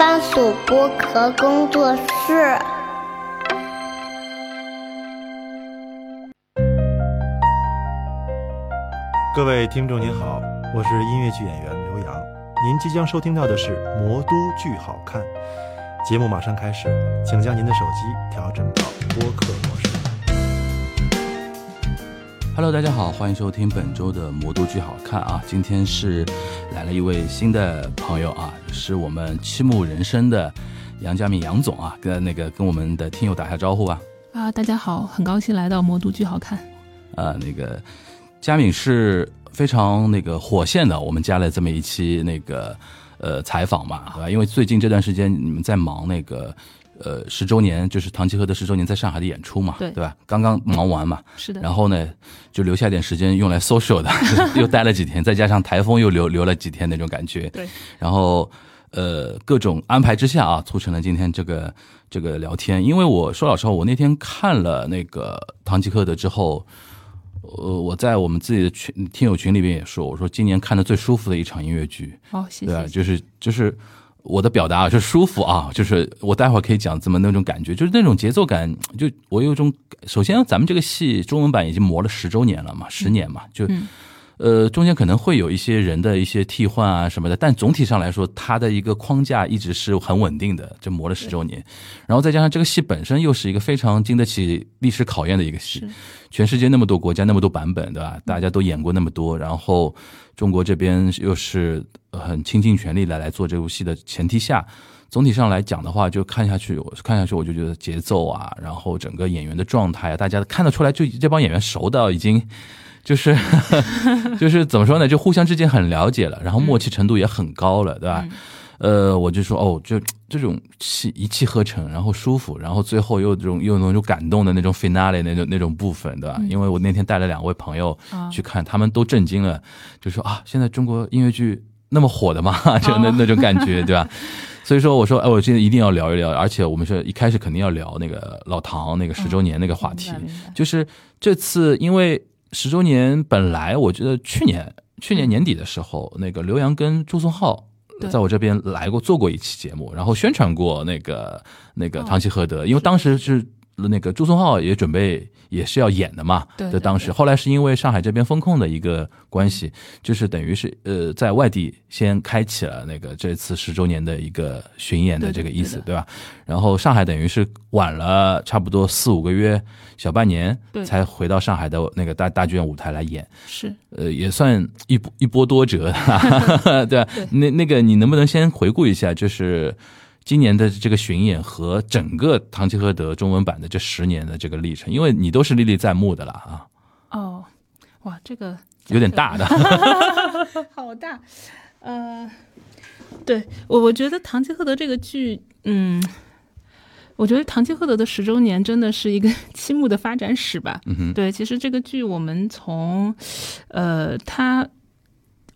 番薯剥壳工作室。各位听众您好，我是音乐剧演员刘洋，您即将收听到的是《魔都剧好看》节目，马上开始，请将您的手机调整到播客模式。Hello，大家好，欢迎收听本周的《魔都剧好看》啊！今天是来了一位新的朋友啊，是我们七木人生的杨佳敏杨总啊，跟那个跟我们的听友打下招呼吧。啊，大家好，很高兴来到魔都剧好看。呃，那个佳敏是非常那个火线的，我们加了这么一期那个呃采访嘛，对吧？因为最近这段时间你们在忙那个呃十周年，就是唐吉诃德十周年在上海的演出嘛，对吧？刚刚忙完嘛，是的，然后呢，就留下点时间用来 social 的，又待了几天，再加上台风又留留了几天那种感觉。对，然后呃各种安排之下啊，促成了今天这个这个聊天。因为我说老实话，我那天看了那个唐吉诃德之后，呃，我在我们自己的群听友群里边也说，我说今年看的最舒服的一场音乐剧，好、谢谢对啊？就是就是我的表达啊，就舒服啊，就是我待会儿可以讲怎么那种感觉，就是那种节奏感，就我有一种，首先咱们这个戏中文版已经磨了十周年了嘛，十年嘛，就。嗯。呃，中间可能会有一些人的一些替换啊什么的，但总体上来说，它的一个框架一直是很稳定的，就磨了十周年，然后再加上这个戏本身又是一个非常经得起历史考验的一个戏，全世界那么多国家那么多版本，对吧？大家都演过那么多，然后中国这边又是很倾尽全力来来做这部戏的前提下，总体上来讲的话，就看下去，我看下去我就觉得节奏啊，然后整个演员的状态啊，大家看得出来，就这帮演员熟到已经。就是 就是怎么说呢？就互相之间很了解了，然后默契程度也很高了，对吧？呃，我就说哦，就这种气一气呵成，然后舒服，然后最后又这种又那种感动的那种 finale 那种那种部分，对吧？因为我那天带了两位朋友去看，他们都震惊了，就说啊，现在中国音乐剧那么火的吗？就那那种感觉，对吧？所以说，我说，哎，我今天一定要聊一聊，而且我们是一开始肯定要聊那个老唐那个十周年那个话题，就是这次因为十周年，本来我觉得去年去年年底的时候，那个刘洋跟朱松浩对在我这边来过做过一期节目，然后宣传过那个那个哦。唐吉诃德，因为当时是那个朱松浩也准备也是要演的嘛，对当时。后来是因为上海这边风控的一个关系，就是等于是呃在外地先开启了那个这次十周年的一个巡演的这个意思，对吧？然后上海等于是晚了差不多四五个月，小半年对。才回到上海的那个大大剧院舞台来演，是。呃，也算一波一波多折，对吧？对。那那个你能不能先回顾一下，就是今年的这个巡演和整个《唐吉诃德》中文版的这十年的这个历程？因为你都是历历在目的了啊，哦，哇，这个有点大的，好大，呃，对我我觉得《堂吉诃德》这个剧，嗯，我觉得《堂吉诃德》的十周年真的是一个 期幕的发展史吧。嗯哼，对，其实这个剧我们从，呃，它，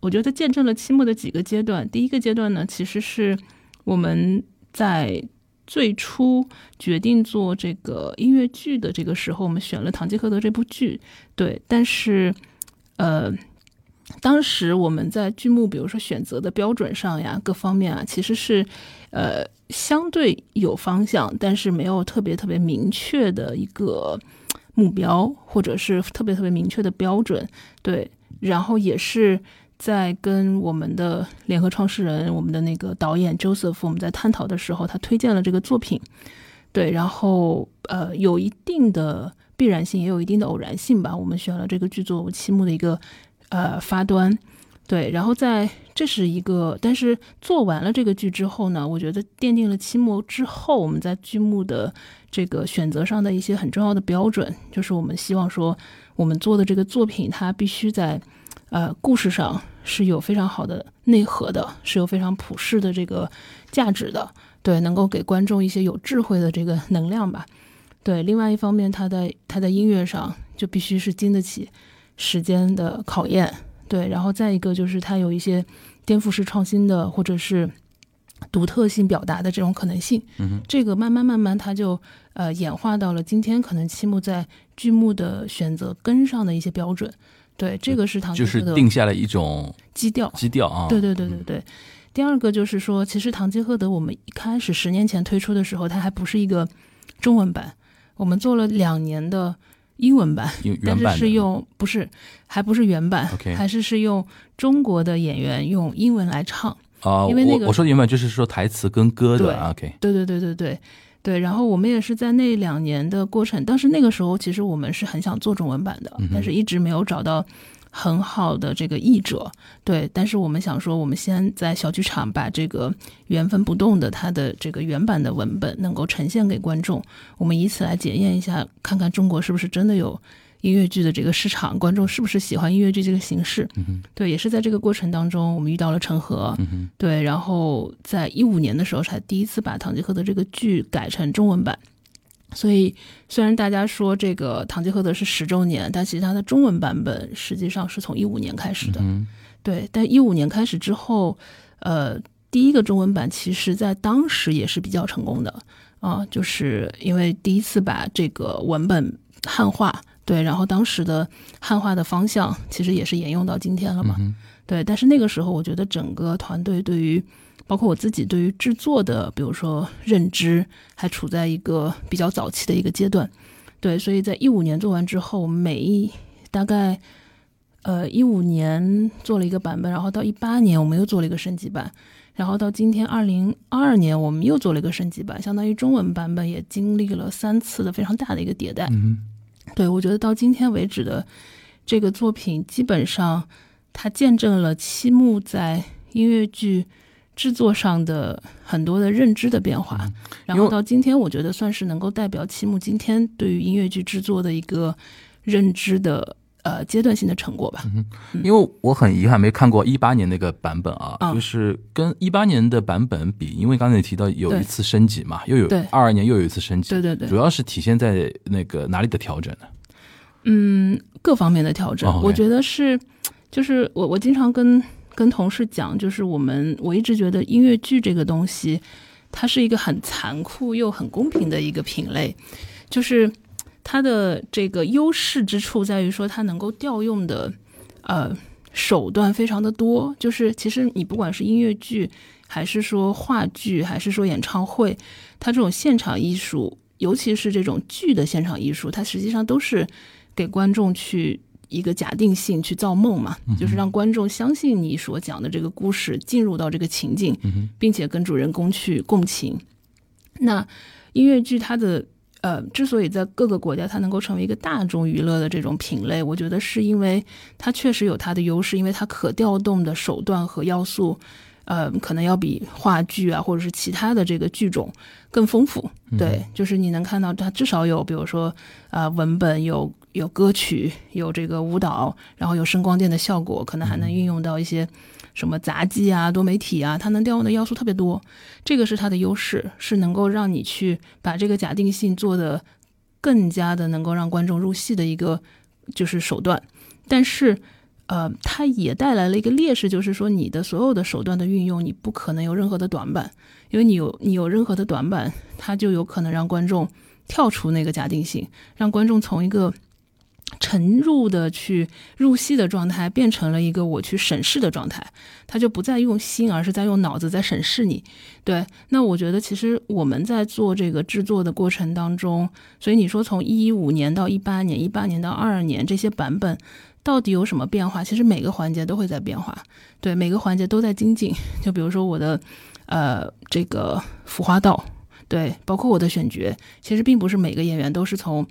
我觉得见证了期幕的几个阶段。第一个阶段呢，其实是我们在最初决定做这个音乐剧的这个时候，我们选了《堂吉诃德》这部剧。对，但是，呃。当时我们在剧目，比如说选择的标准上呀，各方面啊，其实是，呃，相对有方向，但是没有特别特别明确的一个目标，或者是特别特别明确的标准。对，然后也是在跟我们的联合创始人、我们的那个导演 Joseph，我们在探讨的时候，他推荐了这个作品。对，然后呃，有一定的必然性，也有一定的偶然性吧。我们选了这个剧作为期末的一个呃发端，对，然后在这是一个，但是做完了这个剧之后呢，我觉得奠定了期末之后，我们在剧目的这个选择上的一些很重要的标准，就是我们希望说，我们做的这个作品，它必须在呃故事上是有非常好的内核的，是有非常普世的这个价值的，对，能够给观众一些有智慧的这个能量吧。对，另外一方面，他在他在音乐上就必须是经得起时间的考验，对，然后再一个就是它有一些颠覆式创新的或者是独特性表达的这种可能性。嗯，这个慢慢慢慢，它就呃演化到了今天可能七木在剧目的选择跟上的一些标准。对，这个是唐就是吉诃德定下了一种基调。基调啊。对对对对对，第二个就是说，其实《唐吉诃德》我们一开始十年前推出的时候，它还不是一个中文版，我们做了两年的英文版，原但是是用不是还不是原版还是是用中国的演员用英文来唱。啊，因为那个我我说的原版就是说台词跟歌的对对对对对对对。然后我们也是在那两年的过程，当时那个时候其实我们是很想做中文版的，嗯但是一直没有找到很好的这个译者。对，但是我们想说，我们先在小剧场把这个原封不动的它的这个原版的文本能够呈现给观众，我们以此来检验一下，看看中国是不是真的有。音乐剧的这个市场，观众是不是喜欢音乐剧这个形式？嗯，对，也是在这个过程当中，我们遇到了陈赫，嗯，对，然后在一五年的时候才第一次把《堂吉诃德》这个剧改成中文版。所以，虽然大家说这个《堂吉诃德》是十周年，但其实它的中文版本实际上是从一五年开始的。嗯对，但一五年开始之后，呃，第一个中文版其实在当时也是比较成功的啊、就是因为第一次把这个文本汉化，对，然后当时的汉化的方向其实也是沿用到今天了嘛。嗯对，但是那个时候，我觉得整个团队对于，包括我自己对于制作的，比如说认知，还处在一个比较早期的一个阶段。对，所以在一五年做完之后，每一大概呃一五年做了一个版本，然后到一八年我们又做了一个升级版，然后到今天二零二二年我们又做了一个升级版，相当于中文版本也经历了三次的非常大的一个迭代。嗯对我觉得到今天为止的这个作品，基本上它见证了七木在音乐剧制作上的很多的认知的变化，然后到今天，我觉得算是能够代表七木今天对于音乐剧制作的一个认知的呃阶段性的成果吧。因为我很遗憾没看过一八年那个版本啊，嗯就是跟一八年的版本比，因为刚才也提到有一次升级嘛，又有对二二年又有一次升级，对对对主要是体现在那个哪里的调整呢？嗯，各方面的调整，我觉得是，就是我我经常跟跟同事讲，就是我们我一直觉得音乐剧这个东西，它是一个很残酷又很公平的一个品类，就是它的这个优势之处在于说它能够调用的呃手段非常的多，就是其实你不管是音乐剧，还是说话剧，还是说演唱会，它这种现场艺术，尤其是这种剧的现场艺术，它实际上都是给观众去一个假定性去造梦嘛，就是让观众相信你所讲的这个故事，进入到这个情境，并且跟主人公去共情。那音乐剧它的呃，之所以在各个国家它能够成为一个大众娱乐的这种品类，我觉得是因为它确实有它的优势，因为它可调动的手段和要素，呃，可能要比话剧啊或者是其他的这个剧种更丰富。对，就是你能看到它至少有，比如说啊、呃文本有有歌曲，有这个舞蹈，然后有声光电的效果，可能还能运用到一些什么杂技啊、多媒体啊，它能调用的要素特别多。这个是它的优势，是能够让你去把这个假定性做的更加的能够让观众入戏的一个就是手段。但是，呃，它也带来了一个劣势，就是说你的所有的手段的运用，你不可能有任何的短板，因为你有你有任何的短板，它就有可能让观众跳出那个假定性，让观众从一个沉入的去入戏的状态，变成了一个我去审视的状态，他就不再用心，而是在用脑子在审视你。对，那我觉得其实我们在做这个制作的过程当中，所以你说从一五年到一八年，一八年到二二年这些版本。到底有什么变化？其实每个环节都会在变化，对，每个环节都在精进。就比如说我的，呃，这个服化道，对，包括我的选角，其实并不是每个演员都是从，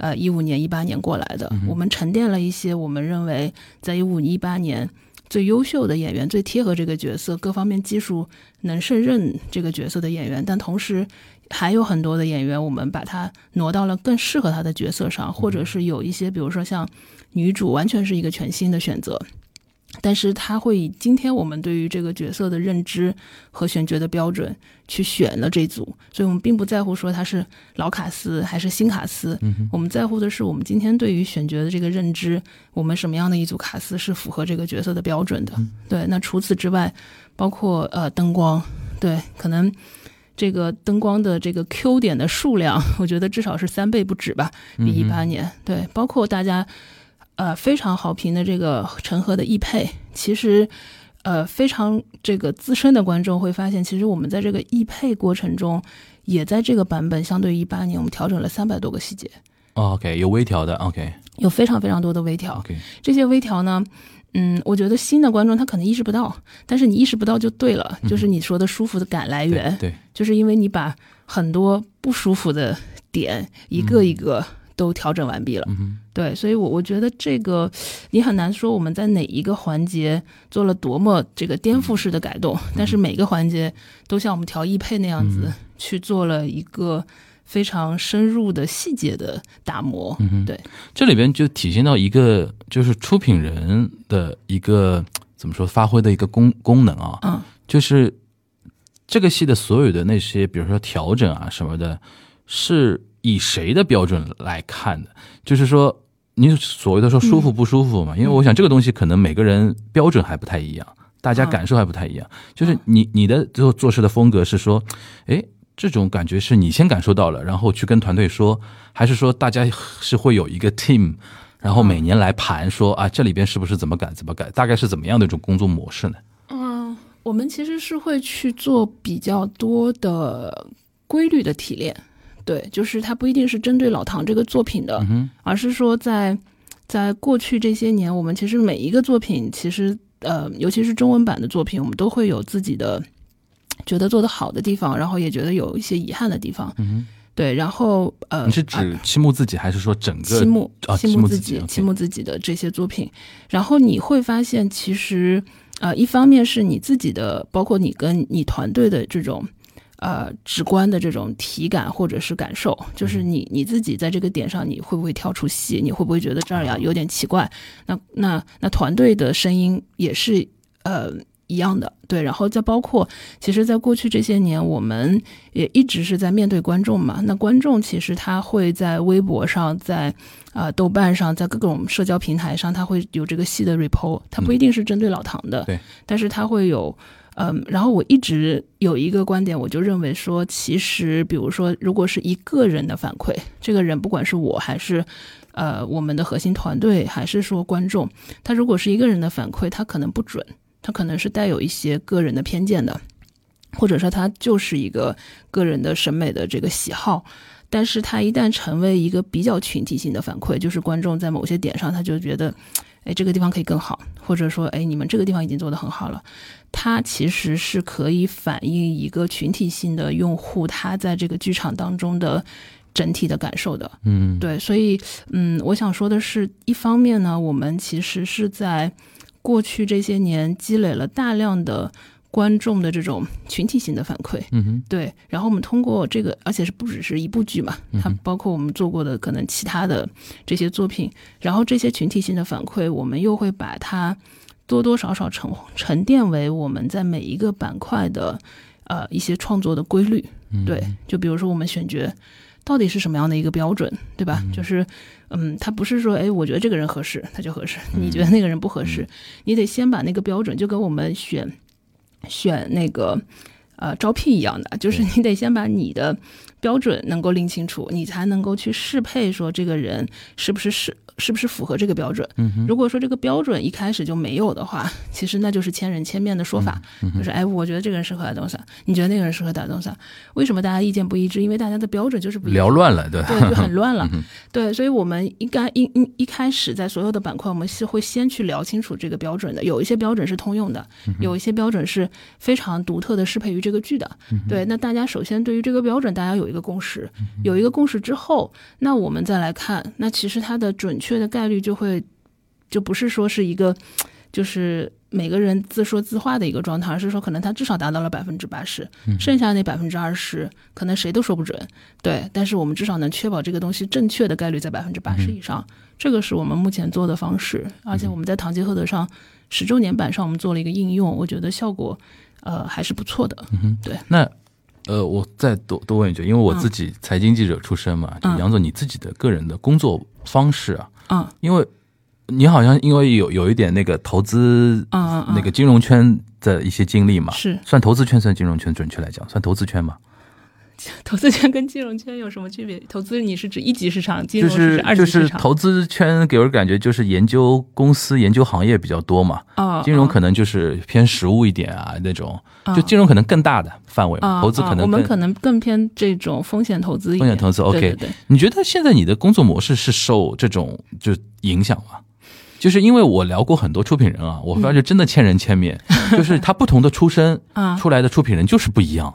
呃，一五年、一八年过来的。我们沉淀了一些我们认为在一五、一八年最优秀的演员，最贴合这个角色，各方面技术能胜任这个角色的演员，但同时。还有很多的演员，我们把他挪到了更适合他的角色上，或者是有一些，比如说像女主，完全是一个全新的选择。但是他会以今天我们对于这个角色的认知和选角的标准去选了这组，所以我们并不在乎说他是老卡斯还是新卡斯，我们在乎的是我们今天对于选角的这个认知，我们什么样的一组卡斯是符合这个角色的标准的。对，那除此之外，包括呃灯光，对，可能这个灯光的这个 Q 点的数量，我觉得至少是三倍不止吧，比一八年。对，包括大家呃非常好评的这个陈赫的易配，其实呃非常这个资深的观众会发现，其实我们在这个易配过程中，也在这个版本相对于一八年，我们调整了三百多个细节，哦 OK，有微调的，OK。有非常非常多的微调。OK，这些微调呢，嗯，我觉得新的观众他可能意识不到，但是你意识不到就对了，就是你说的舒服的感来源，对，对。就是因为你把很多不舒服的点一个一个都调整完毕了。嗯哼，对，所以我，我觉得这个你很难说我们在哪一个环节做了多么这个颠覆式的改动，但是每个环节都像我们调易配那样子、去做了一个非常深入的细节的打磨。对，这里边就体现到一个就是出品人的一个怎么说发挥的一个功功能啊，嗯就是这个戏的所有的那些，比如说调整啊什么的，是以谁的标准来看的？就是说，你所谓的说舒服不舒服嘛？因为我想这个东西可能每个人标准还不太一样，大家嗯感受还不太一样。就是你你的最后做事的风格是说，哎，这种感觉是你先感受到了，然后去跟团队说，还是说大家是会有一个 team？然后每年来盘说啊，这里边是不是怎么改怎么改，大概是怎么样的一种工作模式呢？嗯，我们其实是会去做比较多的规律的提炼。对，就是它不一定是针对老唐这个作品的，而是说在在过去这些年，我们其实每一个作品，其实呃，尤其是中文版的作品，我们都会有自己的觉得做得好的地方，然后也觉得有一些遗憾的地方。嗯对，然后呃，你是啊指七木自己，还是说整个七木啊七七木自己木自己、，OK。七木自己的这些作品，然后你会发现，其实呃，一方面是你自己的，包括你跟你团队的这种呃直观的这种体感或者是感受，就是你你自己在这个点上，你会不会跳出戏？你会不会觉得这儿呀有点奇怪？那那那团队的声音也是呃。一样的，对，然后再包括，其实，在过去这些年，我们也一直是在面对观众嘛。那观众其实他会在微博上，在啊、呃豆瓣上，在各种社交平台上，他会有这个戏的 report，他不一定是针对老唐的，对，但是他会有。嗯，然后我一直有一个观点，我就认为说，其实比如说，如果是一个人的反馈，这个人不管是我还是呃我们的核心团队，还是说观众，他如果是一个人的反馈，他可能不准，他可能是带有一些个人的偏见的，或者说他就是一个个人的审美的这个喜好。但是他一旦成为一个比较群体性的反馈，就是观众在某些点上他就觉得，哎，这个地方可以更好，或者说，哎，你们这个地方已经做得很好了。它其实是可以反映一个群体性的用户他在这个剧场当中的整体的感受的。嗯，对，所以嗯，我想说的是，一方面呢，我们其实是在过去这些年积累了大量的观众的这种群体性的反馈，嗯哼，对，然后我们通过这个，而且是不只是一部剧嘛，它包括我们做过的可能其他的这些作品，然后这些群体性的反馈，我们又会把它多多少少沉沉淀为我们在每一个板块的呃一些创作的规律，对，就比如说我们选角。到底是什么样的一个标准，对吧？就是，嗯，他不是说，哎，我觉得这个人合适，他就合适；你觉得那个人不合适，你得先把那个标准，就跟我们选选那个呃招聘一样的，就是你得先把你的标准能够拎清楚，你才能够去适配说这个人是不是适是不是符合这个标准。如果说这个标准一开始就没有的话，其实那就是千人千面的说法，就是哎，我觉得这个人适合打东萨，你觉得那个人适合打东萨，为什么大家意见不一致？因为大家的标准就是不聊乱了，对，对，就很乱了。对，所以我们应该一一一开始在所有的板块，我们是会先去聊清楚这个标准的。有一些标准是通用的，有一些标准是非常独特的，适配于这个剧的。对，那大家首先对于这个标准，大家有一个共识，有一个共识之后，那我们再来看，那其实它的准确的概率就会就不是说是一个就是。每个人自说自话的一个状态，而是说可能他至少达到了百分之八十，剩下那百分之二十可能谁都说不准。对，但是我们至少能确保这个东西正确的概率在百分之八十以上，这个是我们目前做的方式。而且我们在《唐吉诃德》上十周年版上，我们做了一个应用，我觉得效果呃还是不错的。对那呃，我再多多问一句，因为我自己财经记者出身嘛，就嗯杨总你自己的个人的工作方式啊，嗯。因为你好像因为有有一点那个投资嗯那个金融圈的一些经历嘛，是。算投资圈算金融圈，准确来讲算投资圈嘛，投资圈跟金融圈有什么区别？投资你是指一级市场，金就融是二级市场。是投资圈给我感觉就是研究公司、研究行业比较多嘛，啊，金融可能就是偏实务一点啊那种，啊就金融可能更大的范围投资可能我们可能更偏这种风险投资一点。风险投资。OK，对对你觉得现在你的工作模式是受这种就影响吗？就是因为我聊过很多出品人啊，我发觉真的千人千面，就是他不同的出身 啊出来的出品人就是不一样，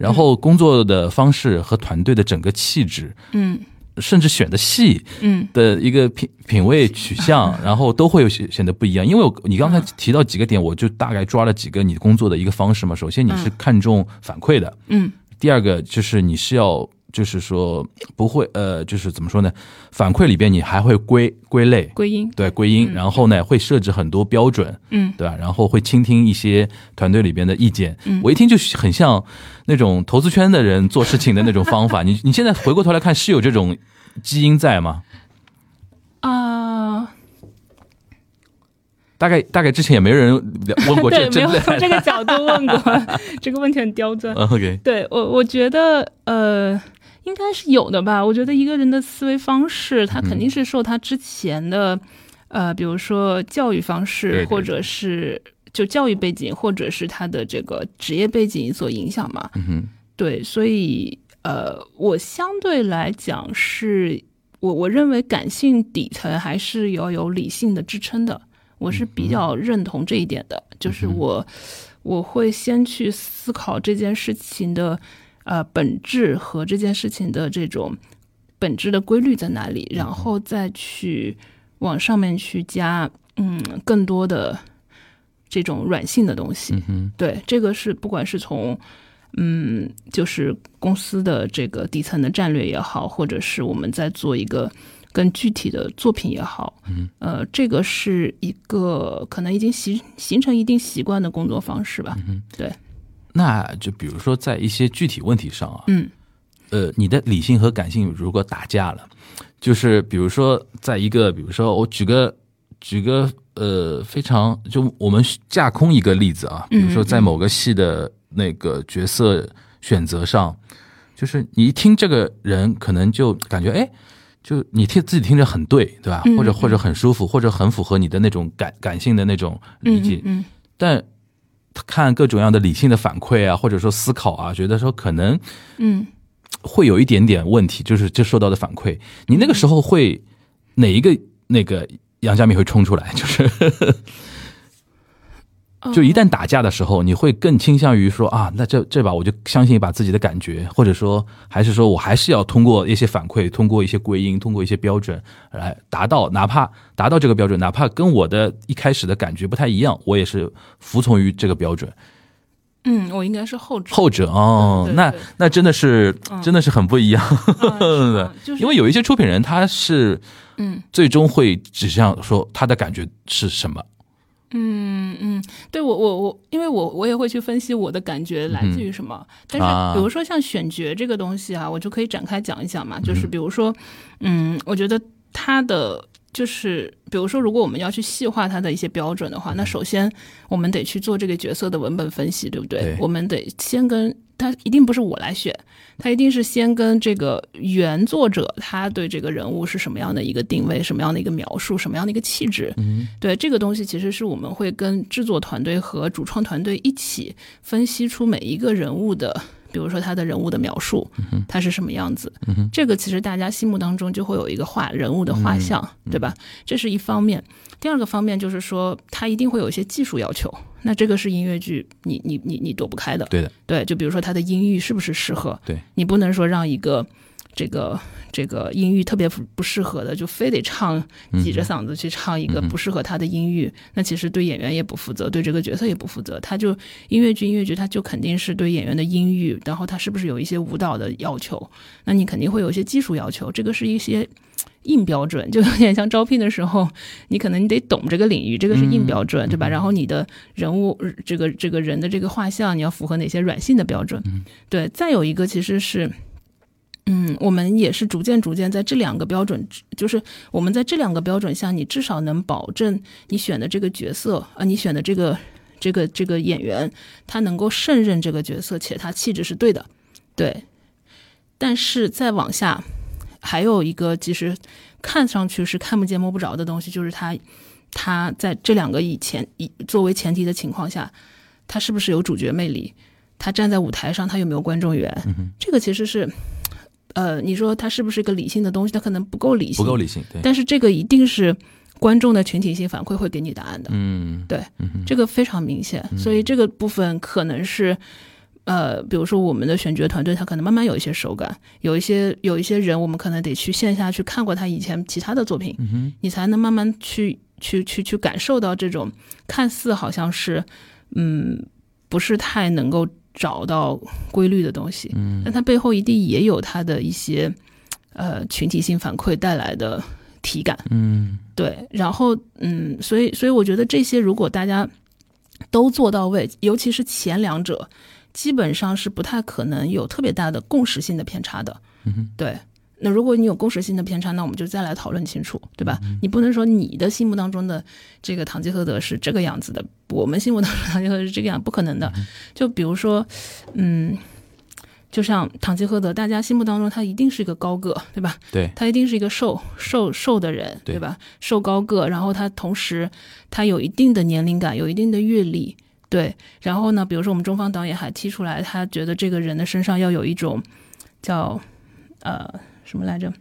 然后工作的方式和团队的整个气质，嗯。甚至选的戏嗯。的一个品品味取向，然后都会有显显得不一样。因为我你刚才提到几个点，我就大概抓了几个你工作的一个方式嘛。首先你是看重反馈的，嗯。第二个就是你是要就是说不会呃就是怎么说呢？反馈里边你还会归归类。归因对归因，然后呢会设置很多标准，嗯对吧？然后会倾听一些团队里边的意见。嗯我一听就很像那种投资圈的人做事情的那种方法。你你现在回过头来看，是有这种基因在吗？啊，大概大概之前也没人问过 这对，没有从这个角度问过，这个问题很刁钻。嗯 OK，对我，我觉得呃，应该是有的吧。我觉得一个人的思维方式，他肯定是受他之前的、呃，比如说教育方式，对对或者是就教育背景，或者是他的这个职业背景所影响嘛。嗯哼，对，所以呃，我相对来讲是，我我认为感性底层还是要有理性的支撑的，我是比较认同这一点的，就是我我会先去思考这件事情的呃本质和这件事情的这种本质的规律在哪里，然后再去往上面去加嗯更多的这种软性的东西。嗯，对，这个是不管是从嗯，就是公司的这个底层的战略也好，或者是我们在做一个更具体的作品也好，嗯，呃，这个是一个可能已经形形成一定习惯的工作方式吧。那就比如说在一些具体问题上啊，嗯呃，你的理性和感性如果打架了，就是比如说在一个，比如说我举个举个呃非常就我们架空一个例子啊，比如说在某个戏的那个角色选择上，就是你一听这个人，可能就感觉哎。就你听自己听着很对，对吧？嗯或者或者很舒服，或者很符合你的那种感感性的那种理解。嗯但看各种各样的理性的反馈啊，或者说思考啊，觉得说可能嗯。会有一点点问题，就是这受到的反馈，你那个时候会哪一个那个杨佳敏会冲出来？就是嗯，就一旦打架的时候，你会更倾向于说啊，那这这把我就相信一把自己的感觉，或者说还是说我还是要通过一些反馈，通过一些归因，通过一些标准来达到，哪怕达到这个标准，哪怕跟我的一开始的感觉不太一样，我也是服从于这个标准。嗯，我应该是后者。后者哦，那那真的是嗯真的是很不一样。就是因为有一些出品人，他是嗯最终会指向说他的感觉是什么。嗯嗯，对我我我，因为我我也会去分析我的感觉来自于什么。但啊是比如说像选角这个东西啊，我就可以展开讲一讲嘛。就是比如说，嗯，我觉得他的就是，比如说，如果我们要去细化它的一些标准的话，那首先我们得去做这个角色的文本分析，对不对？对我们得先跟他一定不是我来选，他一定是先跟这个原作者他对这个人物是什么样的一个定位，什么样的一个描述，什么样的一个气质。嗯，对这个东西，其实是我们会跟制作团队和主创团队一起分析出每一个人物的，比如说他的人物的描述，他是什么样子。这个其实大家心目当中就会有一个画人物的画像，对吧？这是一方面。第二个方面就是说，他一定会有一些技术要求。那这个是音乐剧，你你你你躲不开的。对的，对，就比如说他的音域是不是适合？对你不能说让一个这个这个音域特别不不适合的，就非得唱挤着嗓子去唱一个不适合他的音域，那其实对演员也不负责，对这个角色也不负责。他就音乐剧音乐剧，他就肯定是对演员的音域，然后他是不是有一些舞蹈的要求？那你肯定会有一些技术要求，这个是一些。硬标准就有点像招聘的时候，你可能你得懂这个领域，这个是硬标准，对吧？然后你的人物呃这个这个人的这个画像，你要符合哪些软性的标准？对，再有一个其实是。嗯，我们也是逐渐逐渐在这两个标准，就是我们在这两个标准下，你至少能保证你选的这个角色啊，你选的这个这个这个演员，他能够胜任这个角色，且他气质是对的，对。但是再往下，还有一个其实看上去是看不见摸不着的东西，就是他他在这两个以前以作为前提的情况下，他是不是有主角魅力？他站在舞台上，他有没有观众缘？这个其实是，呃，你说他是不是一个理性的东西？他可能不够理性，不够理性，对，但是这个一定是观众的群体性反馈会给你答案的。嗯，对，嗯这个非常明显，所以这个部分可能是，呃，比如说我们的选角团队，他可能慢慢有一些手感，有一些有一些人，我们可能得去线下去看过他以前其他的作品，嗯，你才能慢慢去去去去感受到这种看似好像是，嗯，不是太能够找到规律的东西，嗯但它背后一定也有它的一些，呃，群体性反馈带来的体感。嗯对，然后嗯，所以所以我觉得这些如果大家都做到位，尤其是前两者，基本上是不太可能有特别大的共识性的偏差的。嗯，对。那如果你有共识性的偏差，那我们就再来讨论清楚，对吧？嗯你不能说你的心目当中的这个堂吉诃德是这个样子的，我们心目当中的堂吉诃德是这个样，不可能嗯的。就比如说，嗯，就像堂吉诃德，大家心目当中他一定是一个高个，对吧？对，他一定是一个瘦瘦瘦的人，对对吧？瘦高个，然后他同时他有一定的年龄感，有一定的阅历，对。然后呢，比如说我们中方导演还提出来，他觉得这个人的身上要有一种叫呃什么来着，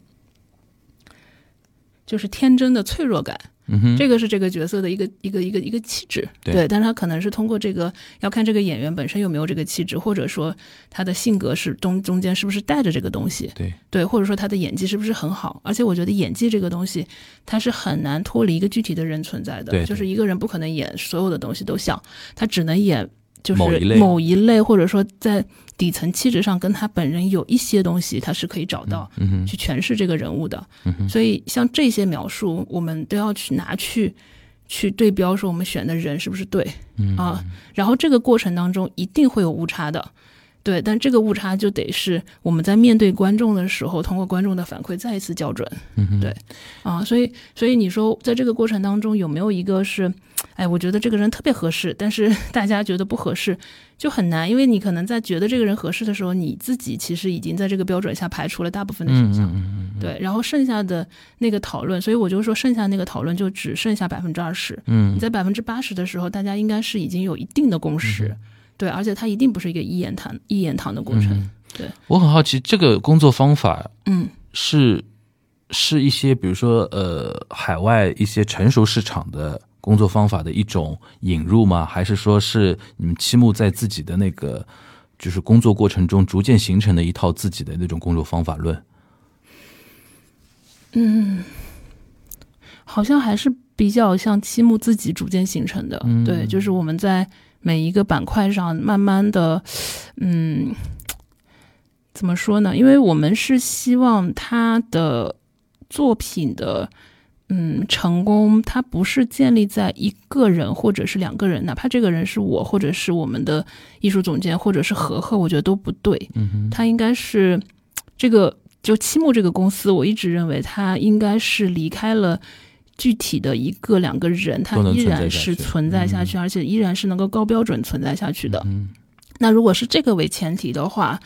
就是天真的脆弱感。嗯哼，这个是这个角色的一个一个一个一个气质，对但是他可能是通过这个要看这个演员本身有没有这个气质，或者说他的性格是中中间是不是带着这个东西，对，对，或者说他的演技是不是很好？而且我觉得演技这个东西，它是很难脱离一个具体的人存在的。对对就是一个人不可能演所有的东西都像，他只能演就是某一类。或者说在底层气质上跟他本人有一些东西，他是可以找到、去诠释这个人物的。嗯，所以像这些描述，我们都要去拿去去对标，说我们选的人是不是对。嗯。啊，然后这个过程当中一定会有误差的，对，但这个误差就得是我们在面对观众的时候，通过观众的反馈再一次校准。嗯，对。啊，所以所以你说在这个过程当中有没有一个是，哎，我觉得这个人特别合适，但是 大家觉得不合适，就很难，因为你可能在觉得这个人合适的时候，你自己其实已经在这个标准下排除了大部分的选嗯项。嗯嗯嗯，对，然后剩下的那个讨论，所以我就说剩下那个讨论就只剩下百分之二十，嗯。你在百分之八十的时候，大家应该是已经有一定的共识，对，而且它一定不是一个一言堂一言堂的过程，嗯。对，我很好奇，这个工作方法嗯。是是一些比如说呃海外一些成熟市场的工作方法的一种引入吗？还是说是你们七木在自己的那个就是工作过程中逐渐形成的一套自己的那种工作方法论？嗯，好像还是比较像七木自己逐渐形成的，嗯对，就是我们在每一个板块上慢慢的，嗯，怎么说呢？因为我们是希望他的作品的。嗯，成功它不是建立在一个人或者是两个人，哪怕这个人是我，或者是我们的艺术总监，或者是何贺，我觉得都不对。嗯哼，它应该是这个就七木这个公司，我一直认为它应该是离开了具体的一个两个人，它依然是存在下去，而且依然是能够高标准存在下去的。嗯那如果是这个为前提的话，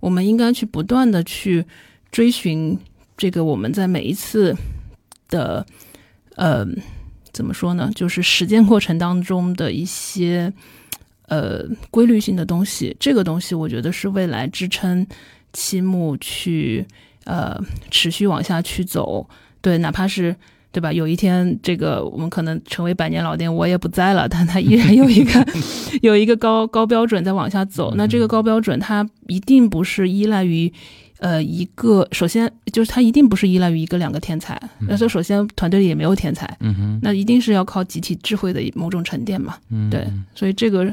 我们应该去不断的去追寻这个我们在每一次的呃怎么说呢，就是实践过程当中的一些呃规律性的东西。这个东西我觉得是未来支撑期木去呃持续往下去走。对，哪怕是对吧？有一天，这个我们可能成为百年老店，我也不在了，但它依然有一个 有一个高高标准在往下走。那这个高标准，它一定不是依赖于呃一个，首先就是它一定不是依赖于一个两个天才。那这首先团队里也没有天才，嗯哼，那一定是要靠集体智慧的某种沉淀嘛。嗯对，所以这个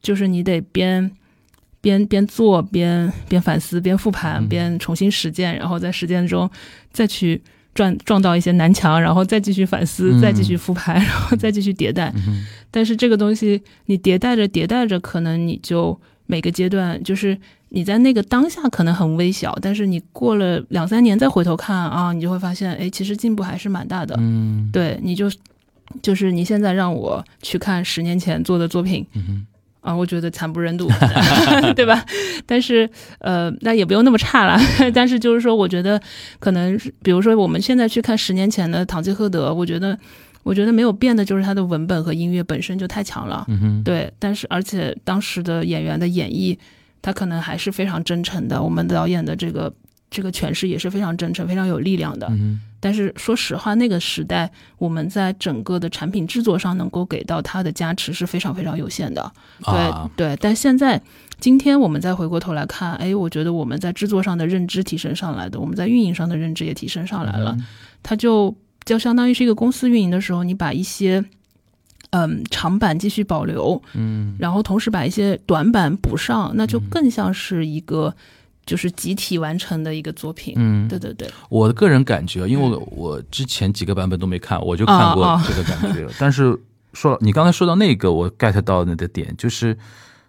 就是你得边边边做边边反思边复盘嗯边重新实践，然后在实践中再去撞撞到一些南墙，然后再继续反思，嗯再继续复盘，然后再继续迭代。嗯但是这个东西你迭代着迭代着，可能你就每个阶段就是。你在那个当下可能很微小，但是你过了两三年再回头看啊，你就会发现，哎，其实进步还是蛮大的。嗯对，你就就是你现在让我去看十年前做的作品，嗯哼啊，我觉得惨不忍睹，对吧？但是呃，那也不用那么差了。但是就是说，我觉得可能是，比如说我们现在去看十年前的《堂吉诃德》，我觉得我觉得没有变的就是它的文本和音乐本身就太强了。嗯哼，对，但是而且当时的演员的演绎，他可能还是非常真诚的。我们导演的这个这个诠释也是非常真诚、非常有力量的。嗯但是说实话，那个时代我们在整个的产品制作上能够给到他的加持是非常非常有限的。对对，但现在今天我们再回过头来看，哎，我觉得我们在制作上的认知提升上来的，我们在运营上的认知也提升上来了。它就就相当于是一个公司运营的时候，你把一些嗯长板继续保留，嗯。然后同时把一些短板补上，那就嗯。更像是一个就是集体完成的一个作品。嗯，对对对，我的个人感觉，因为我我之前几个版本都没看，我就看过这个感觉。但是说你刚才说到那个，我 get 到你的点，就是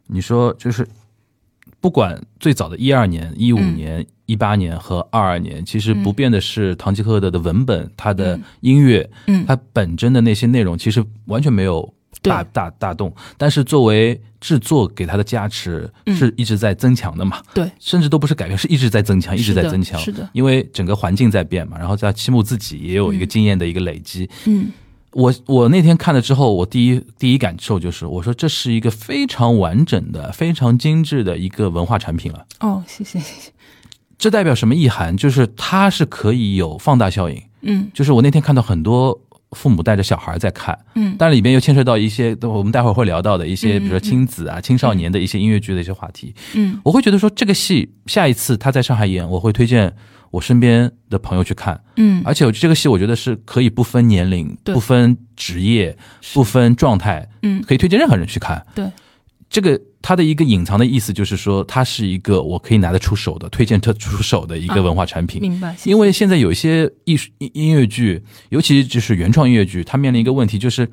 你说就是不管最早的一二年、一五嗯。年、一八年和二二年，其实不嗯变的是《唐吉诃德》的文本，它的嗯。音乐，嗯，它本真的那些内容，其实完全没有大大大动。但是作为制作给它的加持，嗯。是一直在增强的嘛。对，甚至都不是改变，是一直在增强，一直在增强。是的。因为整个环境在变嘛，然后在七木自己也有一个经验的一个累积。嗯我我那天看了之后，我第一第一感受就是，我说这是一个非常完整的、非常精致的一个文化产品了。哦，谢谢谢谢，这代表什么意涵？就是它是可以有放大效应。嗯就是我那天看到很多父母带着小孩在看，嗯但里边又牵涉到一些我们待会儿会聊到的一些，嗯比如说亲子啊、青少年的一些音乐剧的一些话题。嗯我会觉得说这个戏下一次他在上海演，我会推荐我身边的朋友去看。嗯，而且我这个戏我觉得是可以不分年龄、对不分职业、不分状态，嗯可以推荐任何人去看。对，这个它的一个隐藏的意思就是说，它是一个我可以拿得出手的、推荐特出手的一个啊文化产品。明白，谢谢因为现在有一些艺术音音乐剧，尤其就是原创音乐剧，它面临一个问题就是，